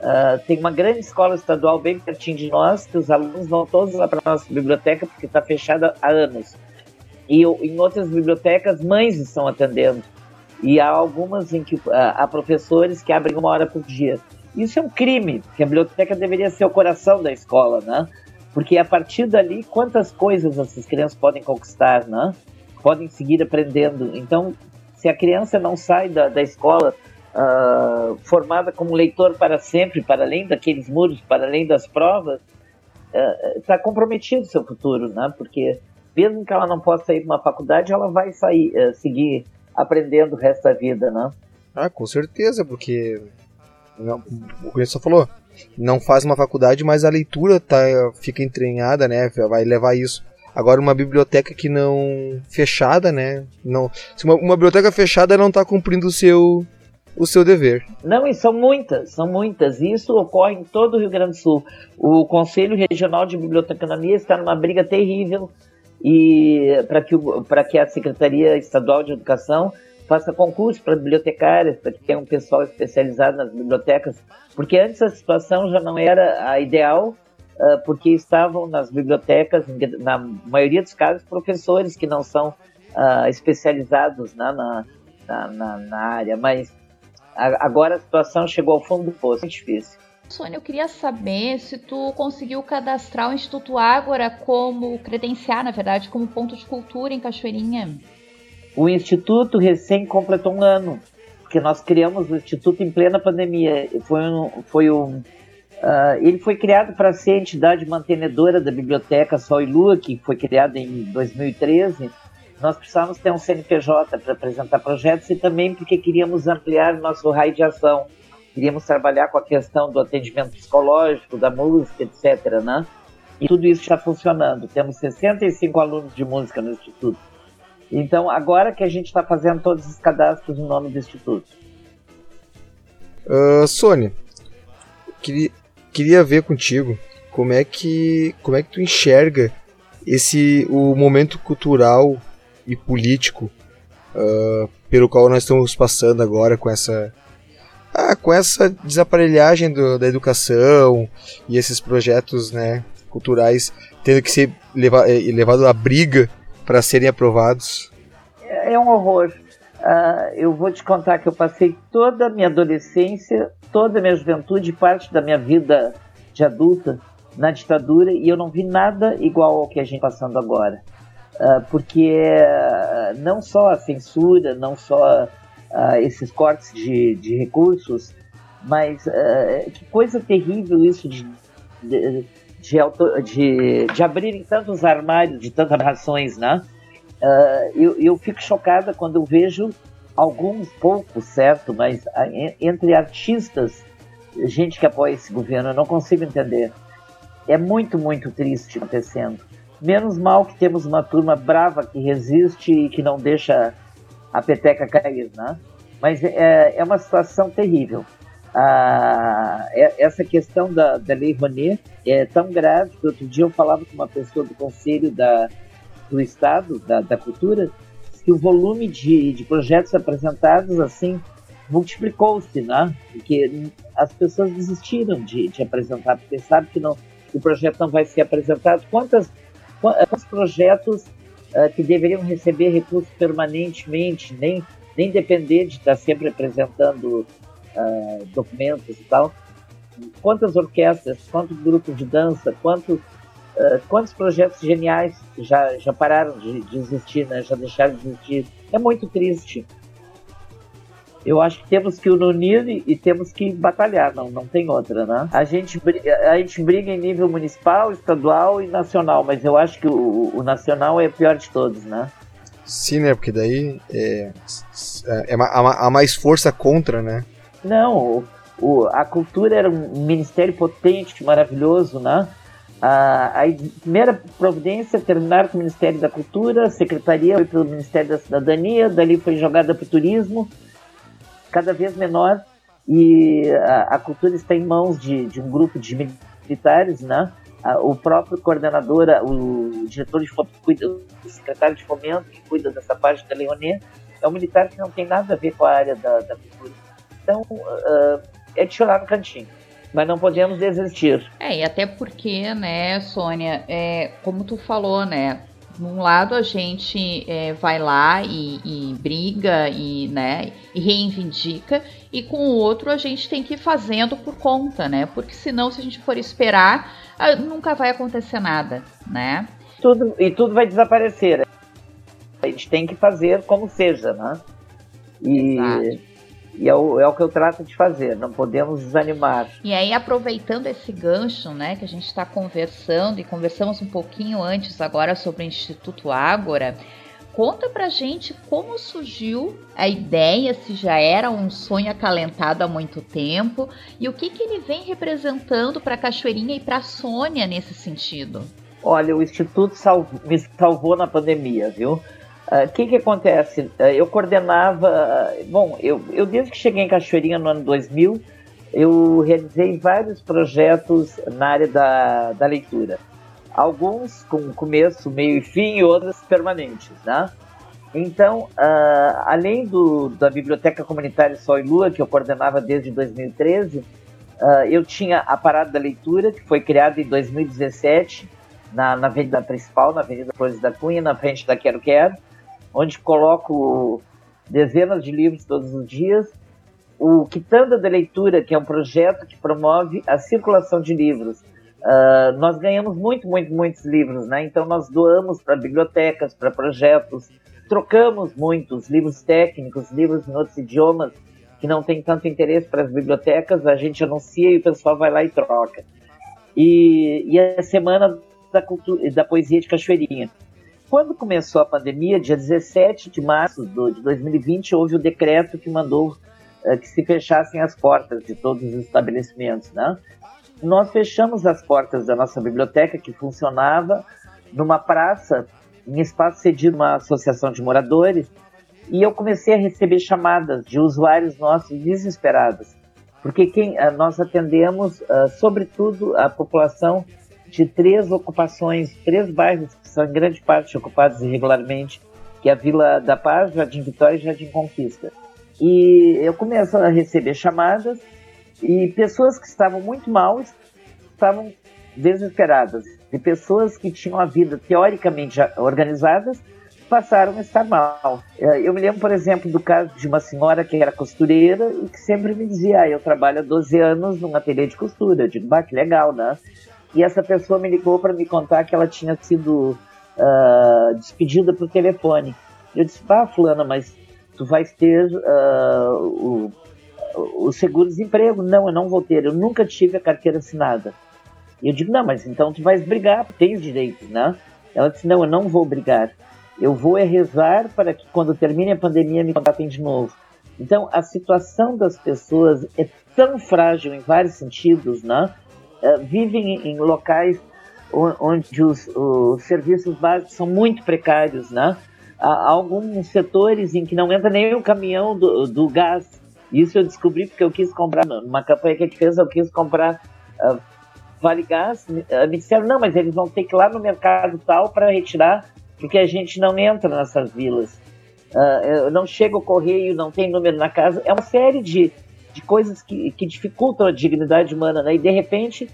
Uh, tem uma grande escola estadual bem pertinho de nós, que os alunos vão todos lá para a nossa biblioteca, porque está fechada há anos. E em outras bibliotecas, mães estão atendendo. E há algumas em que uh, há professores que abrem uma hora por dia. Isso é um crime, porque a biblioteca deveria ser o coração da escola, né? Porque a partir dali, quantas coisas essas crianças podem conquistar, né? Podem seguir aprendendo. Então, se a criança não sai da, da escola uh, formada como leitor para sempre, para além daqueles muros, para além das provas, está uh, comprometido o seu futuro, né? Porque mesmo que ela não possa ir para uma faculdade, ela vai sair, uh, seguir aprendendo o resto da vida, né? Ah, com certeza, porque o que você falou, não faz uma faculdade, mas a leitura tá, fica entranhada, né? Vai levar isso. Agora uma biblioteca que não fechada, né? Não, se uma, uma biblioteca fechada não está cumprindo o seu o seu dever. Não, e são muitas, são muitas. Isso ocorre em todo o Rio Grande do Sul. O Conselho Regional de Biblioteconomia está numa briga terrível e para que, que a Secretaria Estadual de Educação faça concurso para bibliotecárias, para que tenha um pessoal especializado nas bibliotecas, porque antes a situação já não era a ideal, uh, porque estavam nas bibliotecas, na maioria dos casos, professores que não são uh, especializados né, na, na, na, área, mas agora a situação chegou ao fundo do poço, é difícil. Sônia, eu queria saber se tu conseguiu cadastrar o Instituto Ágora como, credenciar, na verdade, como ponto de cultura em Cachoeirinha. O Instituto recém completou um ano, porque nós criamos o Instituto em plena pandemia. Foi um, foi um, uh, ele foi criado para ser a entidade mantenedora da Biblioteca Sol e Lua, que foi criada em 2013. Nós precisávamos ter um CNPJ para apresentar projetos e também porque queríamos ampliar nosso raio de ação. Queríamos trabalhar com a questão do atendimento psicológico, da música, etc. Né? E tudo isso está funcionando. Temos 65 alunos de música no Instituto. Então, agora que a gente está fazendo todos os cadastros no nome do Instituto. Uh, Sônia, queria, queria ver contigo como é que como é que tu enxerga esse o momento cultural e político uh, pelo qual nós estamos passando agora com essa ah, com essa desaparelhagem do, da educação e esses projetos né, culturais tendo que ser leva, eh, levado à briga para serem aprovados? É, é um horror. Uh, eu vou te contar que eu passei toda a minha adolescência, toda a minha juventude, parte da minha vida de adulta na ditadura e eu não vi nada igual ao que a gente está passando agora. Uh, porque uh, não só a censura, não só esses cortes de, de recursos, mas que coisa terrível isso de, de de, de, abrirem tantos armários de tantas rações, né? Eu, eu fico chocada quando eu vejo alguns poucos, certo, mas entre artistas, gente que apoia esse governo, eu não consigo entender. É muito, muito triste acontecendo. Menos mal que temos uma turma brava que resiste e que não deixa a peteca cair, né? Mas é, é uma situação terrível a, é, essa questão da, da Lei Rouanet é tão grave que outro dia eu falava com uma pessoa do Conselho da, do Estado, da, da Cultura, que o volume de, de projetos apresentados, assim, multiplicou-se, né? Porque as pessoas desistiram de, de apresentar, porque sabem que não, o projeto não vai ser apresentado. Quantas, quantos projetos uh, que deveriam receber recursos permanentemente, nem, nem depender de estar sempre apresentando uh, documentos e tal. Quantas orquestras, quantos grupos de dança, quantos, uh, quantos projetos geniais já, já pararam de, de existir, né? já deixaram de existir. É muito triste. Eu acho que temos que unir e temos que batalhar, não, não tem outra, né? A gente, a gente briga em nível municipal, estadual e nacional, mas eu acho que o, o nacional é o pior de todos, né? Sim, né? Porque daí é, é, é há mais força contra, né? Não, o, a cultura era um ministério potente, maravilhoso, né? A, a primeira providência terminaram com o Ministério da Cultura, a secretaria foi para o Ministério da Cidadania, dali foi jogada para o turismo, cada vez menor, e a, a cultura está em mãos de, de, um grupo de militares, né? o próprio coordenador, o diretor de fomento, o secretário de fomento que cuida dessa parte da Leonê, é um militar que não tem nada a ver com a área da, da cultura. Então, uh, é de chorar no cantinho. Mas não podemos desistir. É, e até porque, né, Sônia, é, como tu falou, né, num lado a gente é, vai lá e, e, briga e, né, e reivindica, e com o outro a gente tem que ir fazendo por conta, né? Porque senão, se a gente for esperar, nunca vai acontecer nada, né? Tudo, e tudo vai desaparecer. A gente tem que fazer como seja, né? E, e é, o, é o que eu trato de fazer, não podemos desanimar. E aí, aproveitando esse gancho, né, que a gente está conversando, e conversamos um pouquinho antes agora sobre o Instituto Ágora, Conta pra gente como surgiu a ideia, se já era um sonho acalentado há muito tempo e o que, que ele vem representando para a Cachoeirinha e para a Sônia nesse sentido. Olha, o Instituto me salvou na pandemia, viu? O uh, que, que acontece? Uh, eu coordenava. Bom, eu, eu desde que cheguei em Cachoeirinha no ano 2000, eu realizei vários projetos na área da, da leitura alguns com começo, meio e fim, e outros permanentes, né? Então, uh, além do, da Biblioteca Comunitária Sol e Lua, que eu coordenava desde 2013, uh, ah, eu tinha a Parada da Leitura, que foi criada em 2017, na, na avenida principal, na Avenida Flores da Cunha, na frente da Quero Quero, onde coloco dezenas de livros todos os dias. O Quitanda da Leitura, que é um projeto que promove a circulação de livros Uh, nós ganhamos muito, muito, muitos livros, né? Então nós doamos para bibliotecas, para projetos, trocamos muitos livros técnicos, livros em outros idiomas que não tem tanto interesse para as bibliotecas, a gente anuncia e o pessoal vai lá e troca. E, e a semana da, cultura, da poesia de Cachoeirinha. Quando começou a pandemia, dia 17 de março de 2020, houve o decreto que mandou uh, que se fechassem as portas de todos os estabelecimentos, né? nós fechamos as portas da nossa biblioteca, que funcionava numa praça, em espaço cedido uma associação de moradores, e eu comecei a receber chamadas de usuários nossos desesperados, porque quem uh, nós atendemos, uh, sobretudo, a população de três ocupações, três bairros que são em grande parte ocupados irregularmente, que é a Vila da Paz, Jardim Vitória e Jardim Conquista. E eu começo a receber chamadas e pessoas que estavam muito mal estavam desesperadas. E pessoas que tinham a vida teoricamente organizadas passaram a estar mal. É, eu me lembro, por exemplo, do caso de uma senhora que era costureira e que sempre me dizia: ah, Eu trabalho há 12 anos num ateliê de costura. Eu digo: Bah, que legal, né? E essa pessoa me ligou para me contar que ela tinha sido uh, despedida por telefone. Eu disse: Bah, Fulana, mas tu vais ter uh, o o seguro-desemprego. Não, eu não vou ter, eu nunca tive a carteira assinada. E eu digo, não, mas então tu vais brigar, tens direito, né? Ela disse, não, eu não vou brigar. Eu vou é rezar para que quando termine a pandemia me contratem de novo. Então, a situação das pessoas é tão frágil em vários sentidos, né? Uh, vivem em locais onde os, os, serviços básicos são muito precários, né? Há alguns setores em que não entra nem o caminhão do, do gás isso eu descobri porque eu quis comprar, numa campanha que a gente fez, eu quis comprar uh, Vale Gás. Uh, me disseram, não, mas eles vão ter que ir lá no mercado tal para retirar, porque a gente não entra nessas vilas. Uh, não chega o correio, não tem número na casa. É uma série de, de coisas que, que dificultam a dignidade humana, né? E de repente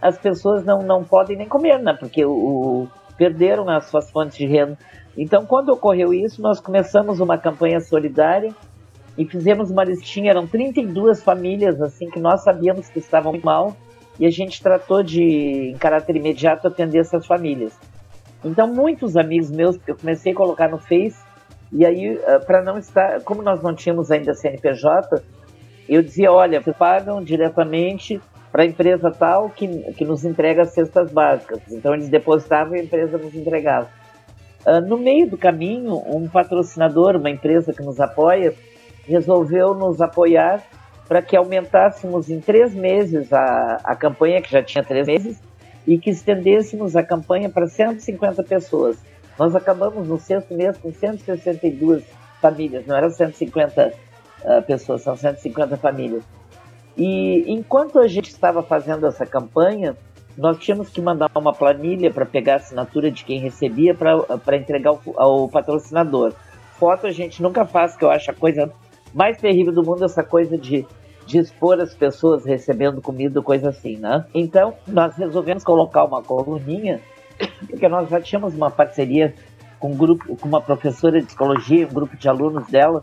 as pessoas não, não podem nem comer, né? Porque o, o perderam as suas fontes de renda. Então, quando ocorreu isso, nós começamos uma campanha solidária e fizemos uma listinha, eram 32 famílias assim que nós sabíamos que estavam mal e a gente tratou de, em caráter imediato, atender essas famílias. Então, muitos amigos meus, eu comecei a colocar no Face, e aí, ah, para não estar, como nós não tínhamos ainda CNPJ, eu dizia: olha, pagam diretamente para a empresa tal que, que nos entrega as cestas básicas. Então, eles depositavam e a empresa nos entregava. Uh, no meio do caminho, um patrocinador, uma empresa que nos apoia, resolveu nos apoiar para que aumentássemos em três meses a, a campanha, que já tinha três meses, e que estendêssemos a campanha para 150 pessoas. Nós acabamos no sexto mês com 162 famílias, não eram 150 uh, pessoas, são 150 famílias. E enquanto a gente estava fazendo essa campanha, nós tínhamos que mandar uma planilha para pegar a assinatura de quem recebia para entregar ao, ao patrocinador. Foto a gente nunca faz, que eu acho a coisa mais terrível do mundo essa coisa de, de expor as pessoas recebendo comida, coisa assim, né? Então, nós resolvemos colocar uma coluninha porque nós já tínhamos uma parceria com um grupo, com uma professora de psicologia, um grupo de alunos dela,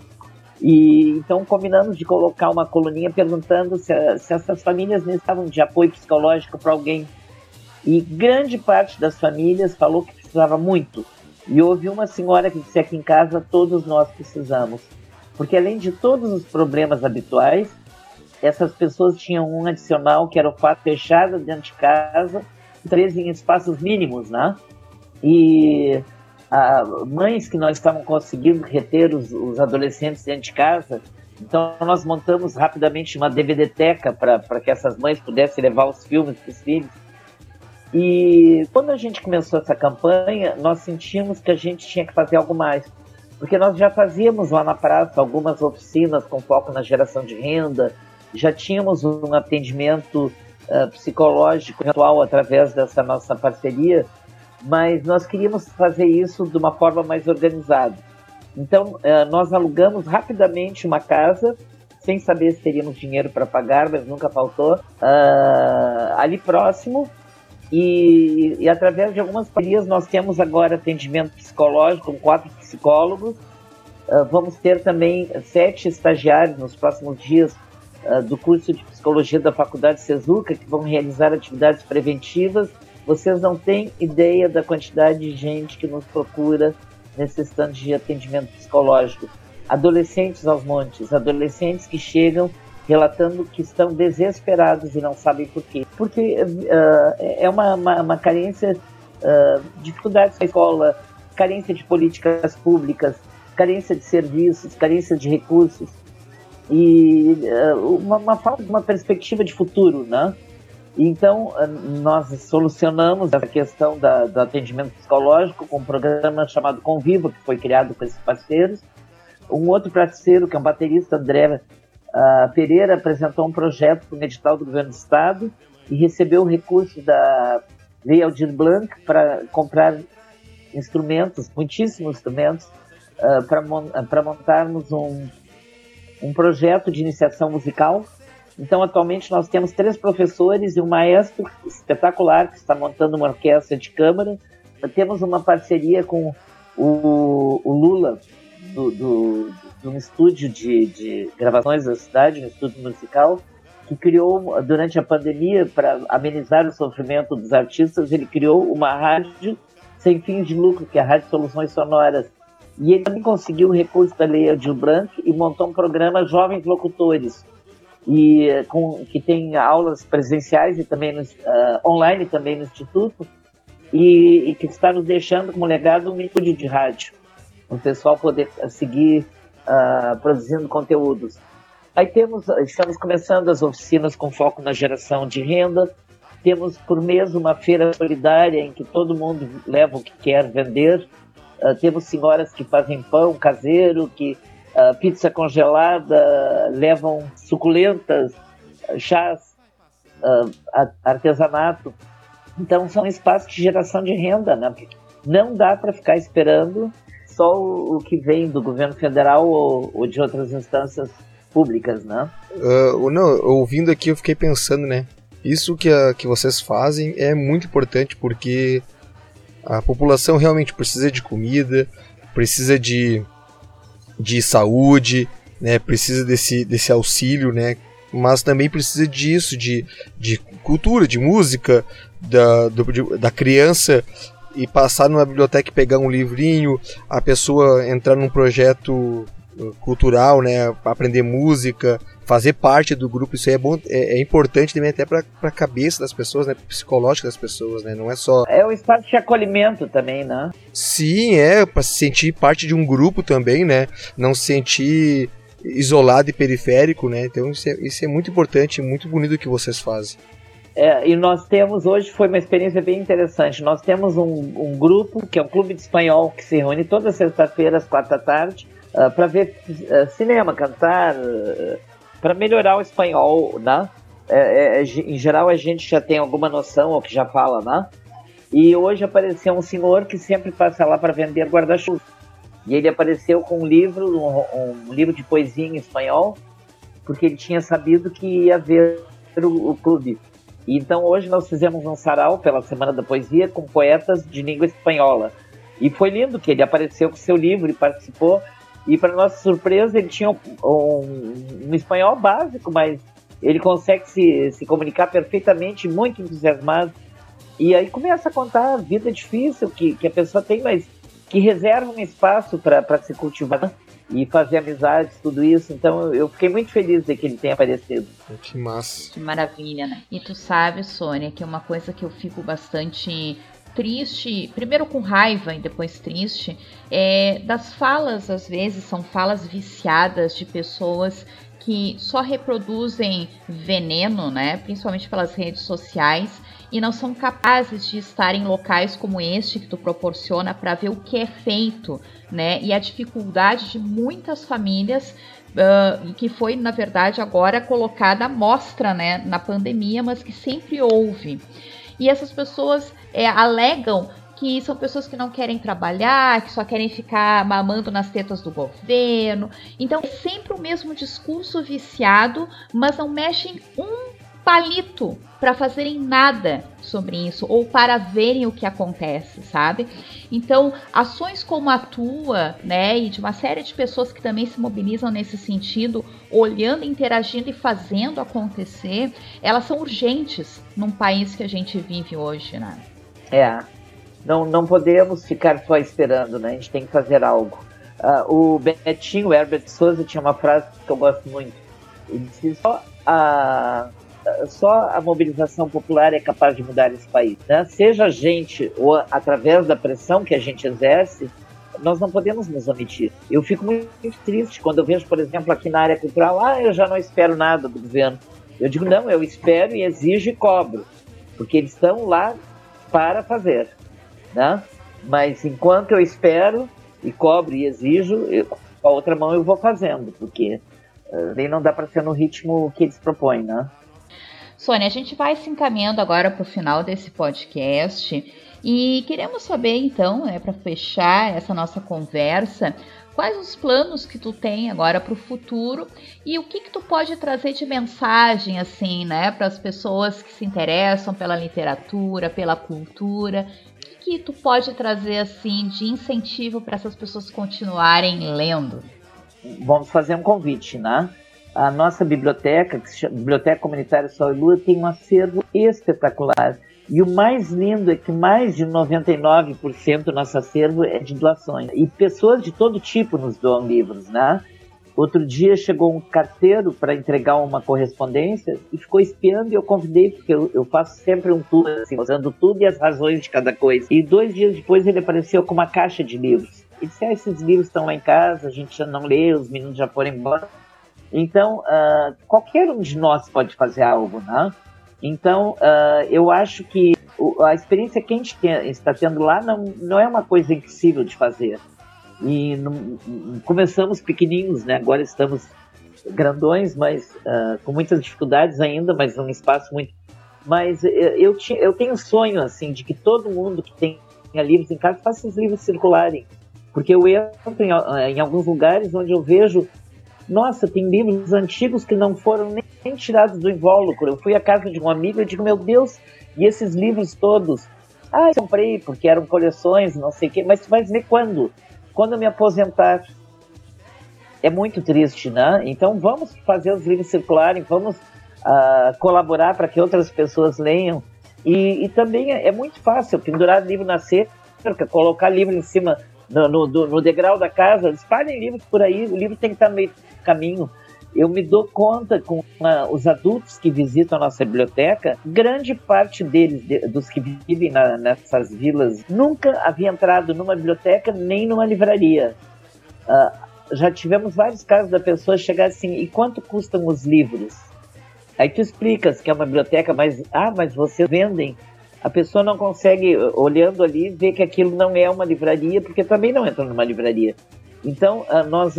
e então combinamos de colocar uma coluninha perguntando se, se essas famílias necessitavam de apoio psicológico para alguém. E grande parte das famílias falou que precisava muito. E houve uma senhora que disse aqui em casa, todos nós precisamos. Porque além de todos os problemas habituais, essas pessoas tinham um adicional que era o fato fechado dentro de casa, três em espaços mínimos, né? E a, mães que nós estávamos conseguindo reter os, os, adolescentes dentro de casa, então nós montamos rapidamente uma DVD-teca para que essas mães pudessem levar os filmes para os filhos. E quando a gente começou essa campanha, nós sentimos que a gente tinha que fazer algo mais. Porque nós já fazíamos lá na praça algumas oficinas com foco na geração de renda, já tínhamos um atendimento uh, psicológico atual através dessa nossa parceria, mas nós queríamos fazer isso de uma forma mais organizada. Então, uh, nós alugamos rapidamente uma casa, sem saber se teríamos dinheiro para pagar, mas nunca faltou, uh, ali próximo, e, e, através de algumas parcerias nós temos agora atendimento psicológico com quatro psicólogos. Uh, vamos ter também sete estagiários nos próximos dias uh, do curso de psicologia da Faculdade Sezuca que vão realizar atividades preventivas. Vocês não têm ideia da quantidade de gente que nos procura necessitando de atendimento psicológico. Adolescentes aos montes, adolescentes que chegam relatando que estão desesperados e não sabem por quê. Porque uh, é uma, uma, uma carência, uh, dificuldades na escola, carência de políticas públicas, carência de serviços, carência de recursos e uh, uma, uma, falta de uma perspectiva de futuro, né? Então, nós solucionamos essa questão da, do atendimento psicológico com um programa chamado Conviva, que foi criado com esses parceiros. Um outro parceiro, que é um baterista, André a Pereira apresentou um projeto para o edital do governo do estado e recebeu recursos da Lei Aldir Blanc para comprar instrumentos, muitíssimos instrumentos, uh, para montarmos um, um projeto de iniciação musical. Então, atualmente, nós temos três professores e um maestro espetacular que está montando uma orquestra de câmara. Temos uma parceria com o, o Lula, do, do, num estúdio de, de gravações da cidade, um estúdio musical, que criou, durante a pandemia, para amenizar o sofrimento dos artistas, ele criou uma rádio sem fins de lucro, que é a Rádio Soluções Sonoras. E ele também conseguiu o recurso da Lei Aldir Blanc e montou um programa Jovens Locutores, e, com, que tem aulas presenciais e também uh, online também no Instituto, e, e, que está nos deixando como legado um estúdio de rádio. O pessoal poder seguir uh, produzindo conteúdos. Aí temos, estamos começando as oficinas com foco na geração de renda. Temos por mês uma feira solidária em que todo mundo leva o que quer vender. Uh, temos senhoras que fazem pão caseiro, que uh, pizza congelada, levam suculentas, chás, artesanato. Então são espaços de geração de renda, né? Não dá para ficar esperando só o, que vem do governo federal ou, ou de outras instâncias públicas, né? Uh, não, ouvindo aqui eu fiquei pensando, né? Isso que, a, que vocês fazem é muito importante porque a população realmente precisa de comida, precisa de, de saúde, né? Precisa desse, desse auxílio, né? Mas também precisa disso, de, de cultura, de música, da, do, de, da criança e passar numa biblioteca e pegar um livrinho, a pessoa entrar num projeto uh, cultural, né, aprender música, fazer parte do grupo, isso aí é bom, é, é importante também até para a cabeça das pessoas, né, psicológica das pessoas, né, não é só é o estado de acolhimento também, né? Sim, é para se sentir parte de um grupo também, né, não se sentir isolado e periférico, né, então isso é, isso é muito importante, muito bonito que vocês fazem. É, e nós temos, hoje foi uma experiência bem interessante. Nós temos um, um grupo, que é um clube de espanhol, que se reúne toda sexta-feira, às quatro da tarde, uh, para ver uh, cinema, cantar, uh, para melhorar o espanhol, né? É, é, em geral, a gente já tem alguma noção, ou que já fala, né? E hoje apareceu um senhor que sempre passa lá para vender guarda-chuva. E ele apareceu com um livro, um, um, livro de poesia em espanhol, porque ele tinha sabido que ia ver o, o clube. Então hoje nós fizemos um sarau pela Semana da Poesia com poetas de língua espanhola. E foi lindo que ele apareceu com seu livro e participou. E para nossa surpresa, ele tinha um, um, um, espanhol básico, mas ele consegue se, se comunicar perfeitamente, muito entusiasmado. E aí começa a contar a vida difícil que, que a pessoa tem, mas que reserva um espaço para se cultivar e fazer amizades, tudo isso. Então eu fiquei muito feliz de que ele tenha aparecido. Que massa. Que maravilha, né? E tu sabe, Sônia, que é uma coisa que eu fico bastante triste, primeiro com raiva e depois triste, é das falas, às vezes, são falas viciadas de pessoas que só reproduzem veneno, né? Principalmente pelas redes sociais e não são capazes de estar em locais como este que tu proporciona para ver o que é feito, né? E a dificuldade de muitas famílias uh, que foi na verdade agora colocada à mostra, né? Na pandemia, mas que sempre houve. E essas pessoas é, alegam que são pessoas que não querem trabalhar, que só querem ficar mamando nas tetas do governo. Então é sempre o mesmo discurso viciado, mas não mexem um palito para fazerem nada sobre isso ou para verem o que acontece, sabe? Então, ações como a tua, né, e de uma série de pessoas que também se mobilizam nesse sentido, olhando, interagindo e fazendo acontecer, elas são urgentes num país que a gente vive hoje, né? É, não, não podemos ficar só esperando, né? A gente tem que fazer algo. Uh, o Betinho, o Herbert Souza, tinha uma frase que eu gosto muito. Ele disse: só a, só a mobilização popular é capaz de mudar esse país. Né? Seja a gente ou através da pressão que a gente exerce, nós não podemos nos omitir. Eu fico muito triste quando eu vejo, por exemplo, aqui na área cultural, ah, eu já não espero nada do governo. Eu digo, não, eu espero e exijo e cobro, porque eles estão lá para fazer né? Mas enquanto eu espero e cobro e exijo, eu, com a outra mão eu vou fazendo, porque uh, nem não dá para ser no ritmo que eles propõem, né? Sônia, a gente vai se encaminhando agora para o final desse podcast e queremos saber então, né, para fechar essa nossa conversa, quais os planos que tu tem agora para o futuro e o que que tu pode trazer de mensagem assim, né, para as pessoas que se interessam pela literatura, pela cultura que tu pode trazer assim de incentivo para essas pessoas continuarem lendo? Vamos fazer um convite, né? A nossa biblioteca, que se chama Biblioteca Comunitária Sol e Lua, tem um acervo espetacular. E o mais lindo é que mais de 99% do nosso acervo é de doações. E pessoas de todo tipo nos doam livros, né? Outro dia chegou um carteiro para entregar uma correspondência e ficou espiando e eu convidei, porque eu, eu faço sempre um tour, assim, mostrando tudo e as razões de cada coisa. E dois dias depois ele apareceu com uma caixa de livros. E disse: ah, esses livros estão lá em casa, a gente já não lê, os meninos já foram embora. Então, uh, qualquer um de nós pode fazer algo, né? Então, uh, eu acho que a experiência que a gente tem, está tendo lá não, não é uma coisa impossível de fazer. E não, começamos pequenininhos, né? Agora estamos grandões, mas uh, com muitas dificuldades ainda, mas num espaço muito. Mas eu, eu tenho um sonho assim de que todo mundo que tenha livros em casa faça esses livros circularem, porque eu entro em, em alguns lugares onde eu vejo, nossa, tem livros antigos que não foram nem tirados do invólucro. Eu fui à casa de um amigo e digo, meu Deus, e esses livros todos? Ah, eu comprei porque eram coleções, não sei o quê, mas tu vai ver quando? quando eu me aposentar. É muito triste, né? Então vamos fazer os livros circularem, vamos uh, colaborar para que outras pessoas leiam. E, e, também é, é muito fácil pendurar livro na cerca, colocar livro em cima no, no, no degrau da casa, espalhem livros por aí, o livro tem que estar no meio do caminho eu me dou conta com uh, os adultos que visitam a nossa biblioteca, grande parte deles, de, dos que vivem na, nessas vilas, nunca havia entrado numa biblioteca nem numa livraria. Uh, já tivemos vários casos da pessoa chegar assim, e quanto custam os livros? Aí tu explicas que é uma biblioteca, mas, ah, mas vocês vendem. A pessoa não consegue, olhando ali, ver que aquilo não é uma livraria, porque também não entra numa livraria. Então, uh, nós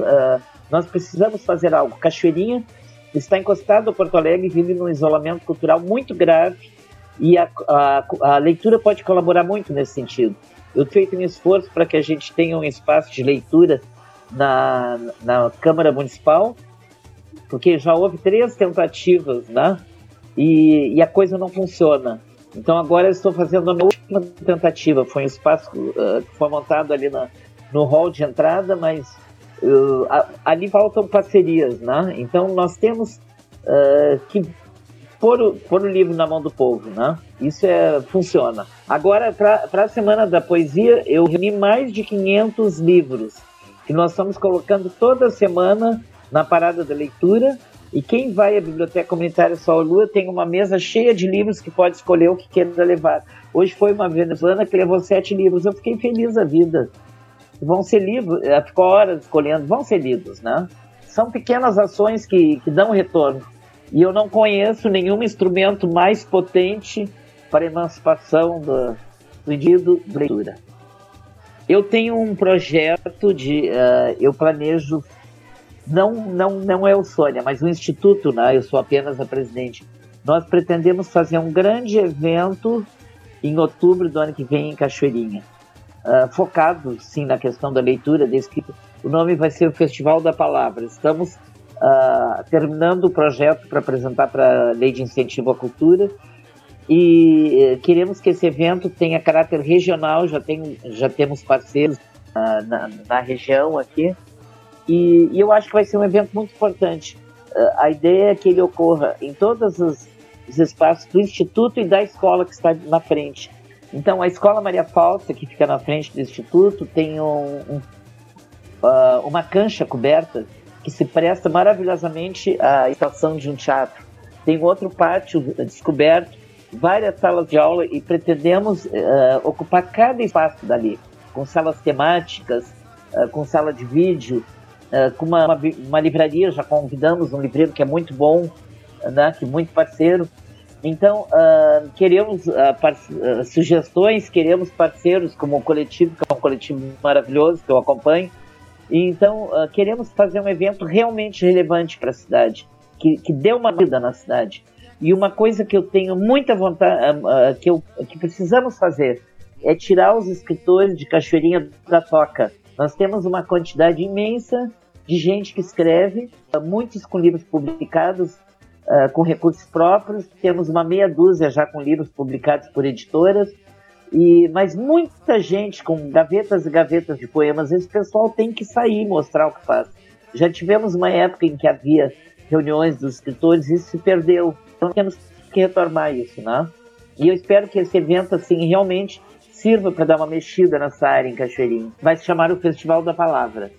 nós precisamos fazer algo. Cachoeirinha está encostado a Porto Alegre vive num isolamento cultural muito grave e a, a, a leitura pode colaborar muito nesse sentido. Eu feito um esforço para que a gente tenha um espaço de leitura na, na Câmara Municipal, porque já houve três tentativas, né? e, e a coisa não funciona. Então agora eu estou fazendo a última tentativa. Foi um espaço uh, que foi montado ali na, no hall de entrada, mas uh, a, ali faltam parcerias, né? Então nós temos uh, que pôr o, pôr o livro na mão do povo, né? Isso é, funciona. Agora, para a Semana da Poesia, eu reuni mais de 500 livros que nós estamos colocando toda semana na parada da leitura. E quem vai à Biblioteca Comunitária Sol Lua tem uma mesa cheia de livros que pode escolher o que quer levar. Hoje foi uma venezuelana que levou sete livros. Eu fiquei feliz da vida. Vão ser livros, ela ficou horas escolhendo, vão ser lidos, né? São pequenas ações que, que dão retorno. E eu não conheço nenhum instrumento mais potente para a emancipação do, do indivíduo de leitura. Eu tenho um projeto de. Uh, eu planejo. Não, não, não é o Sônia, mas o Instituto, né? eu sou apenas a presidente. Nós pretendemos fazer um grande evento em outubro do ano que vem em Cachoeirinha. Uh, focado, sim, na questão da leitura, da escrita. O nome vai ser o Festival da Palavra. Estamos uh, terminando o projeto para apresentar para a Lei de Incentivo à Cultura e uh, queremos que esse evento tenha caráter regional, já, tem, já temos parceiros uh, na, na, região aqui e, e, eu acho que vai ser um evento muito importante. Ah, a ideia é que ele ocorra em todos os, os espaços do Instituto e da escola que está na frente. Então, a Escola Maria Falsa, que fica na frente do Instituto, tem um, um, uh, uma cancha coberta que se presta maravilhosamente à estação de um teatro. Tem outro pátio descoberto, várias salas de aula e pretendemos uh, ocupar cada espaço dali, com salas temáticas, uh, com sala de vídeo, com uma, uma, uma, livraria, já convidamos um livreiro que é muito bom, né, que é muito parceiro. Então, queremos sugestões, queremos parceiros como o coletivo, que é um coletivo maravilhoso, que eu acompanho, então, uh, queremos fazer um evento realmente relevante para a cidade, que, que dê uma vida na cidade. E uma coisa que eu tenho muita vontade, uh, uh, que, eu, que precisamos fazer, é tirar os escritores de Cachoeirinha da toca. Nós temos uma quantidade imensa de gente que escreve, muitos com livros publicados, com recursos próprios, temos uma meia dúzia já com livros publicados por editoras, e, mas muita gente com gavetas e gavetas de poemas, esse pessoal tem que sair mostrar o que faz. Já tivemos uma época em que havia reuniões dos escritores e isso se perdeu. Então temos que retomar isso, né? E eu espero que esse evento, assim, realmente sirva para dar uma mexida nessa área em Cachoeirinho. Vai se chamar o Festival da Palavra.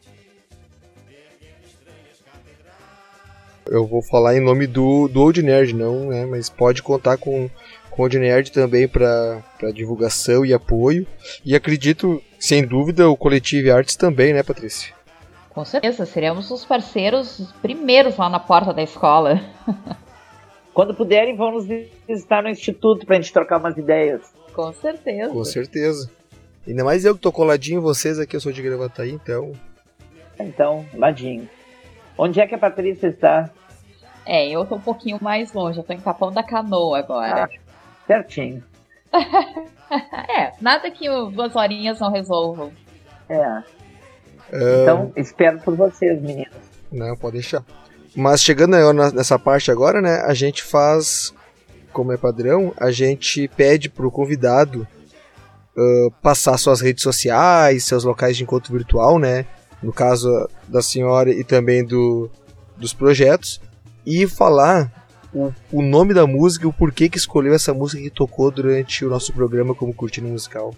Eu vou falar em nome do, do Old Nerd, não, né? Mas pode contar com com o Nerd também para divulgação e apoio. E acredito, sem dúvida, o Coletivo Artes também, né, Patrícia? Com certeza, seremos os parceiros os primeiros lá na porta da escola. <laughs> Quando puderem, vão nos visitar no Instituto para a gente trocar umas ideias. Com certeza. Com certeza. Ainda mais eu que tô coladinho em vocês aqui, eu sou de Gravataí, então. Então, ladinho. Onde é que a Patrícia está? É, eu tô um pouquinho mais longe, eu tô em Capão da Canoa agora. Ah, certinho. <laughs> é, nada que duas horinhas não resolvam. É. Então, espero por vocês, meninos. Não, pode deixar. Mas chegando nessa parte agora, né, a gente faz, como é padrão, a gente pede pro convidado uh, passar suas redes sociais, seus locais de encontro virtual, né, no caso da senhora e também do, dos projetos, e falar o, o nome da música e o porquê que escolheu essa música que tocou durante o nosso programa como Curtindo Musical.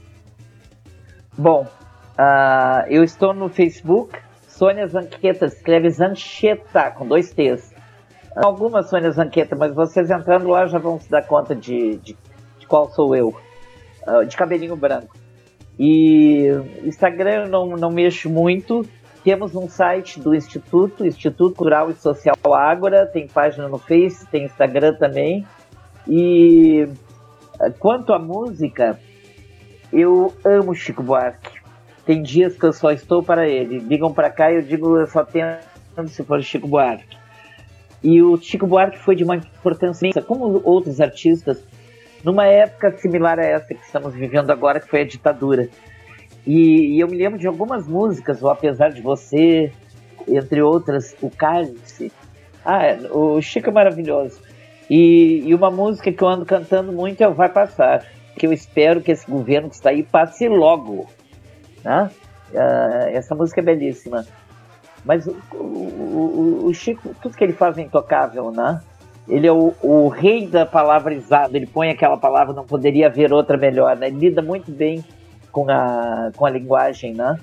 Bom, uh, eu estou no Facebook, Sônia Zanqueta, escreve Zancheta, com dois T's. Algumas Sônia Zanqueta, mas vocês entrando lá já vão se dar conta de, de, de qual sou eu. Uh, de cabelinho branco. E Instagram eu não, não mexo muito, temos um site do Instituto, Instituto Cultural e Social Ágora, tem página no Face, tem Instagram também. E eh, quanto à música, eu amo Chico Buarque. Tem dias que eu só estou para ele. Ligam para cá e eu digo, eu só tenho se for Chico Buarque. E o Chico Buarque foi de uma importância, como outros artistas, numa época similar a essa que estamos vivendo agora, que foi a ditadura. E, e, eu me lembro de algumas músicas, o Apesar de Você, entre outras, o Cálice. Ah, o Chico é maravilhoso. E, e uma música que eu ando cantando muito é o Vai Passar, que eu espero que esse governo que está aí passe logo. Né? Uh, essa música é belíssima. Mas o, o, o, Chico, tudo que ele faz é intocável, né? Ele é o, o, rei da palavrizada, ele põe aquela palavra, não poderia haver outra melhor, né? Ele lida muito bem com a, com a linguagem, né?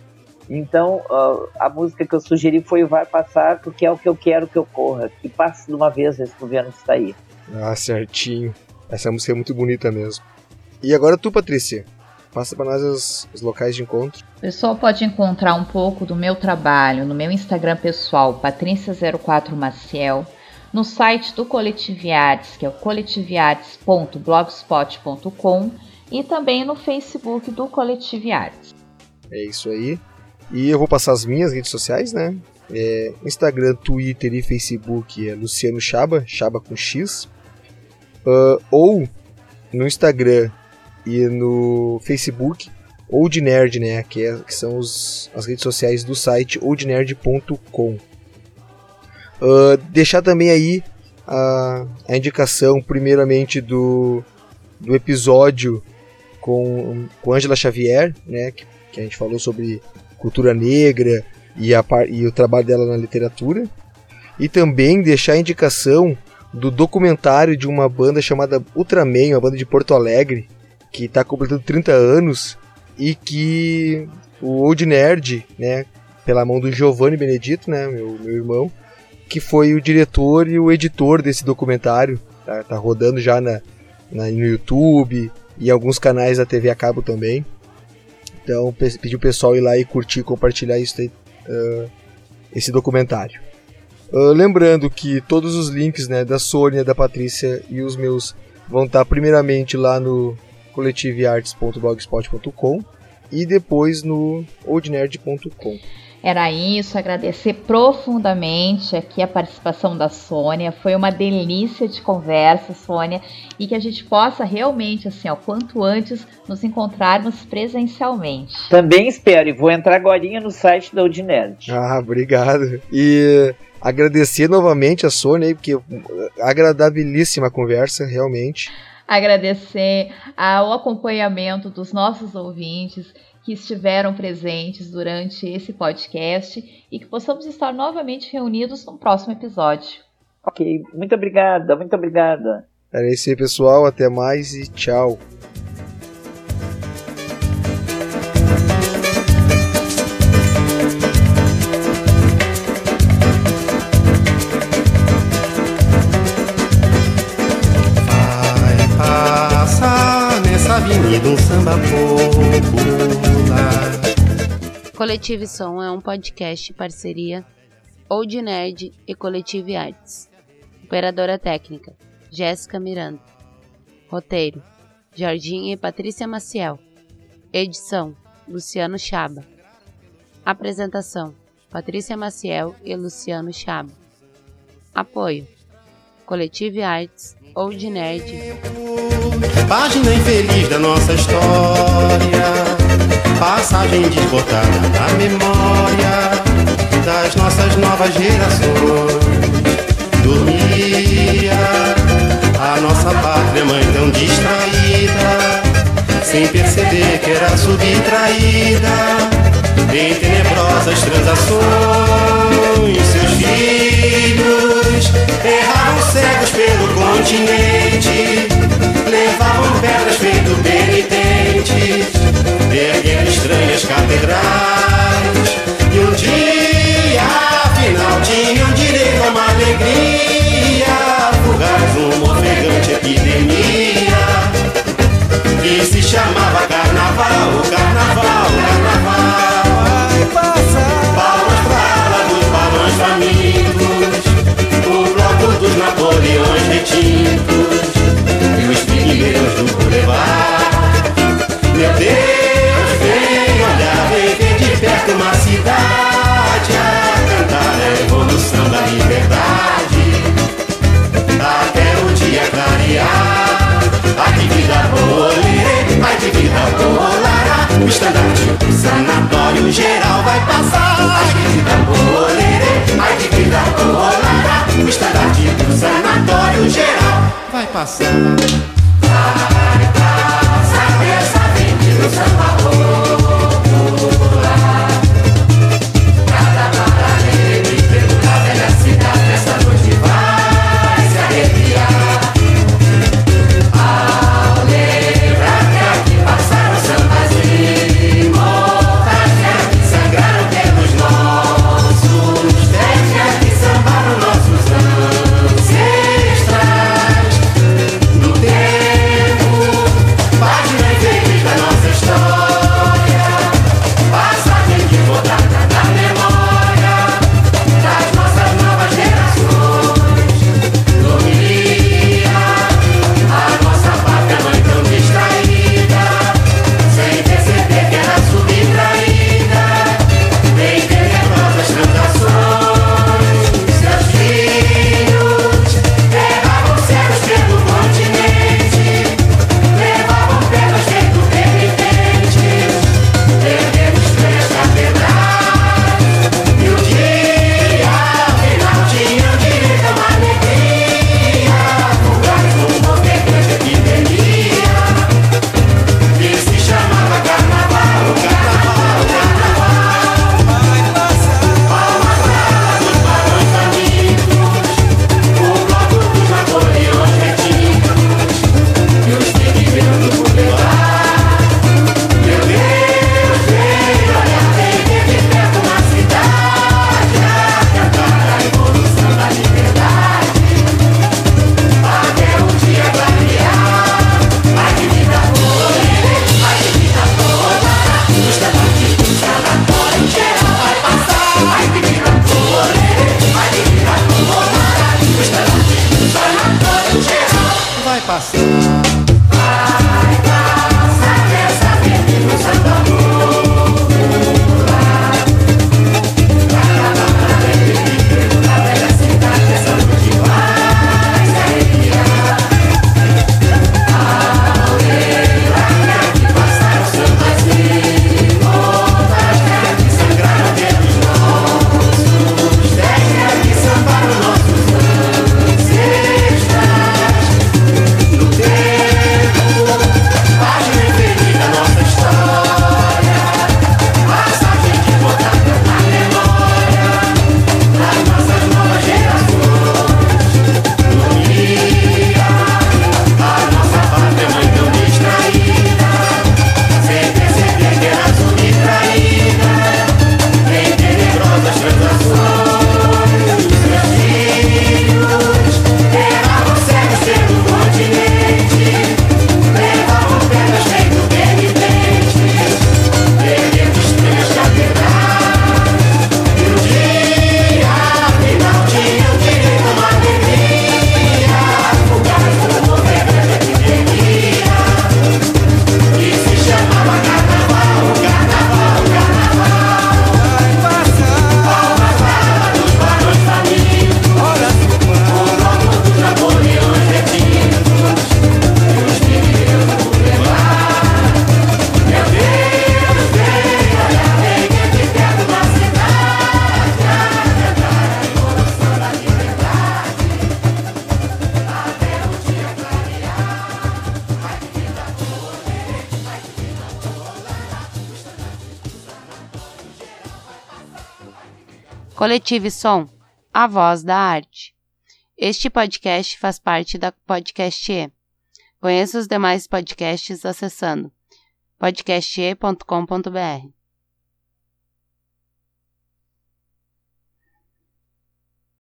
Então, uh, a música que eu sugeri foi Vai Passar, porque é o que eu quero que ocorra, que passe de uma vez esse governo que está aí. Ah, certinho. Essa música é muito bonita mesmo. E agora tu, Patrícia, passa para nós os, os, locais de encontro. O pessoal pode encontrar um pouco do meu trabalho no meu Instagram pessoal, patrícia04maciel, no site do Coletiviartes, que é o coletiviartes.blogspot.com e também no Facebook do Coletiviartes. É isso aí. E eu vou passar as minhas redes sociais, né? É, Instagram, Twitter e Facebook é Luciano Chaba, Chaba com X. Uh, ou no Instagram e no Facebook, Old Nerd, né? Que, é, que são os, as redes sociais do site oldnerd.com. Uh, deixar também aí a, a indicação, primeiramente, do, do episódio com, com Angela Xavier, né, que, que a gente falou sobre cultura negra e, a, e o trabalho dela na literatura. E também deixar a indicação do documentário de uma banda chamada Ultraman, uma banda de Porto Alegre, que está completando 30 anos e que o Old Nerd, né, pela mão do Giovanni Benedito, né, meu, meu irmão, que foi o diretor e o editor desse documentário. Tá, tá rodando já na, na, no YouTube e alguns canais da TV a cabo também. Então pedi o pessoal ir lá e curtir compartilhar isso, uh, esse documentário. Uh, lembrando que todos os links né, da Sônia, da Patrícia e os meus vão estar primeiramente lá no coletivearts.blogspot.com e depois no oldnerd.com. Era isso, agradecer profundamente aqui a participação da Sônia. Foi uma delícia de conversa, Sônia, e que a gente possa realmente, assim, ó, quanto antes nos encontrarmos presencialmente. Também espero, e vou entrar agora no site da Udinerd. Ah, obrigado. E agradecer novamente a Sônia, porque agradabilíssima conversa, realmente. Agradecer ao acompanhamento dos nossos ouvintes que estiveram presentes durante esse podcast e que possamos estar novamente reunidos no próximo episódio. Ok, muito obrigada, muito obrigada. Era isso aí, pessoal. Até mais e tchau. Coletive Som é um podcast parceria Old Nerd e Coletive Arts. Operadora técnica Jéssica Miranda. Roteiro Jorginho e Patrícia Maciel. Edição Luciano Chaba. Apresentação Patrícia Maciel e Luciano Chaba. Apoio Coletive Arts Old Nerd. Página infeliz da nossa história passagem desbotada na memória das nossas novas gerações. Dormia a nossa pátria mãe tão distraída, sem perceber que era subtraída em tenebrosas transações. Seus filhos erravam cegos pelo continente, levavam pedras feito penitentes erguendo estranhas catedrais. E um dia, afinal, tinham direito a uma alegria, fugaz, uma ofegante epidemia, que se chamava Carnaval, Carnaval, Carnaval. Vai passar. Palmas pra dos balões famintos, o bloco dos Napoleões retintos, Deus do Boulevard. Meu Deus, vem olhar, vem ver de perto uma cidade a cantar a evolução da liberdade. Até o dia clarear, a vida rolê, a vida rolará. O estandarte, o sanatório geral vai passar. A vida rolê, a vida rolará. O estandarte, do sanatório geral vai passar. Samba, então, sabe essa avenida do samba, Coletive Som, a voz da arte. Este podcast faz parte da Podcast E. Conheça os demais podcasts acessando podcast.com.br.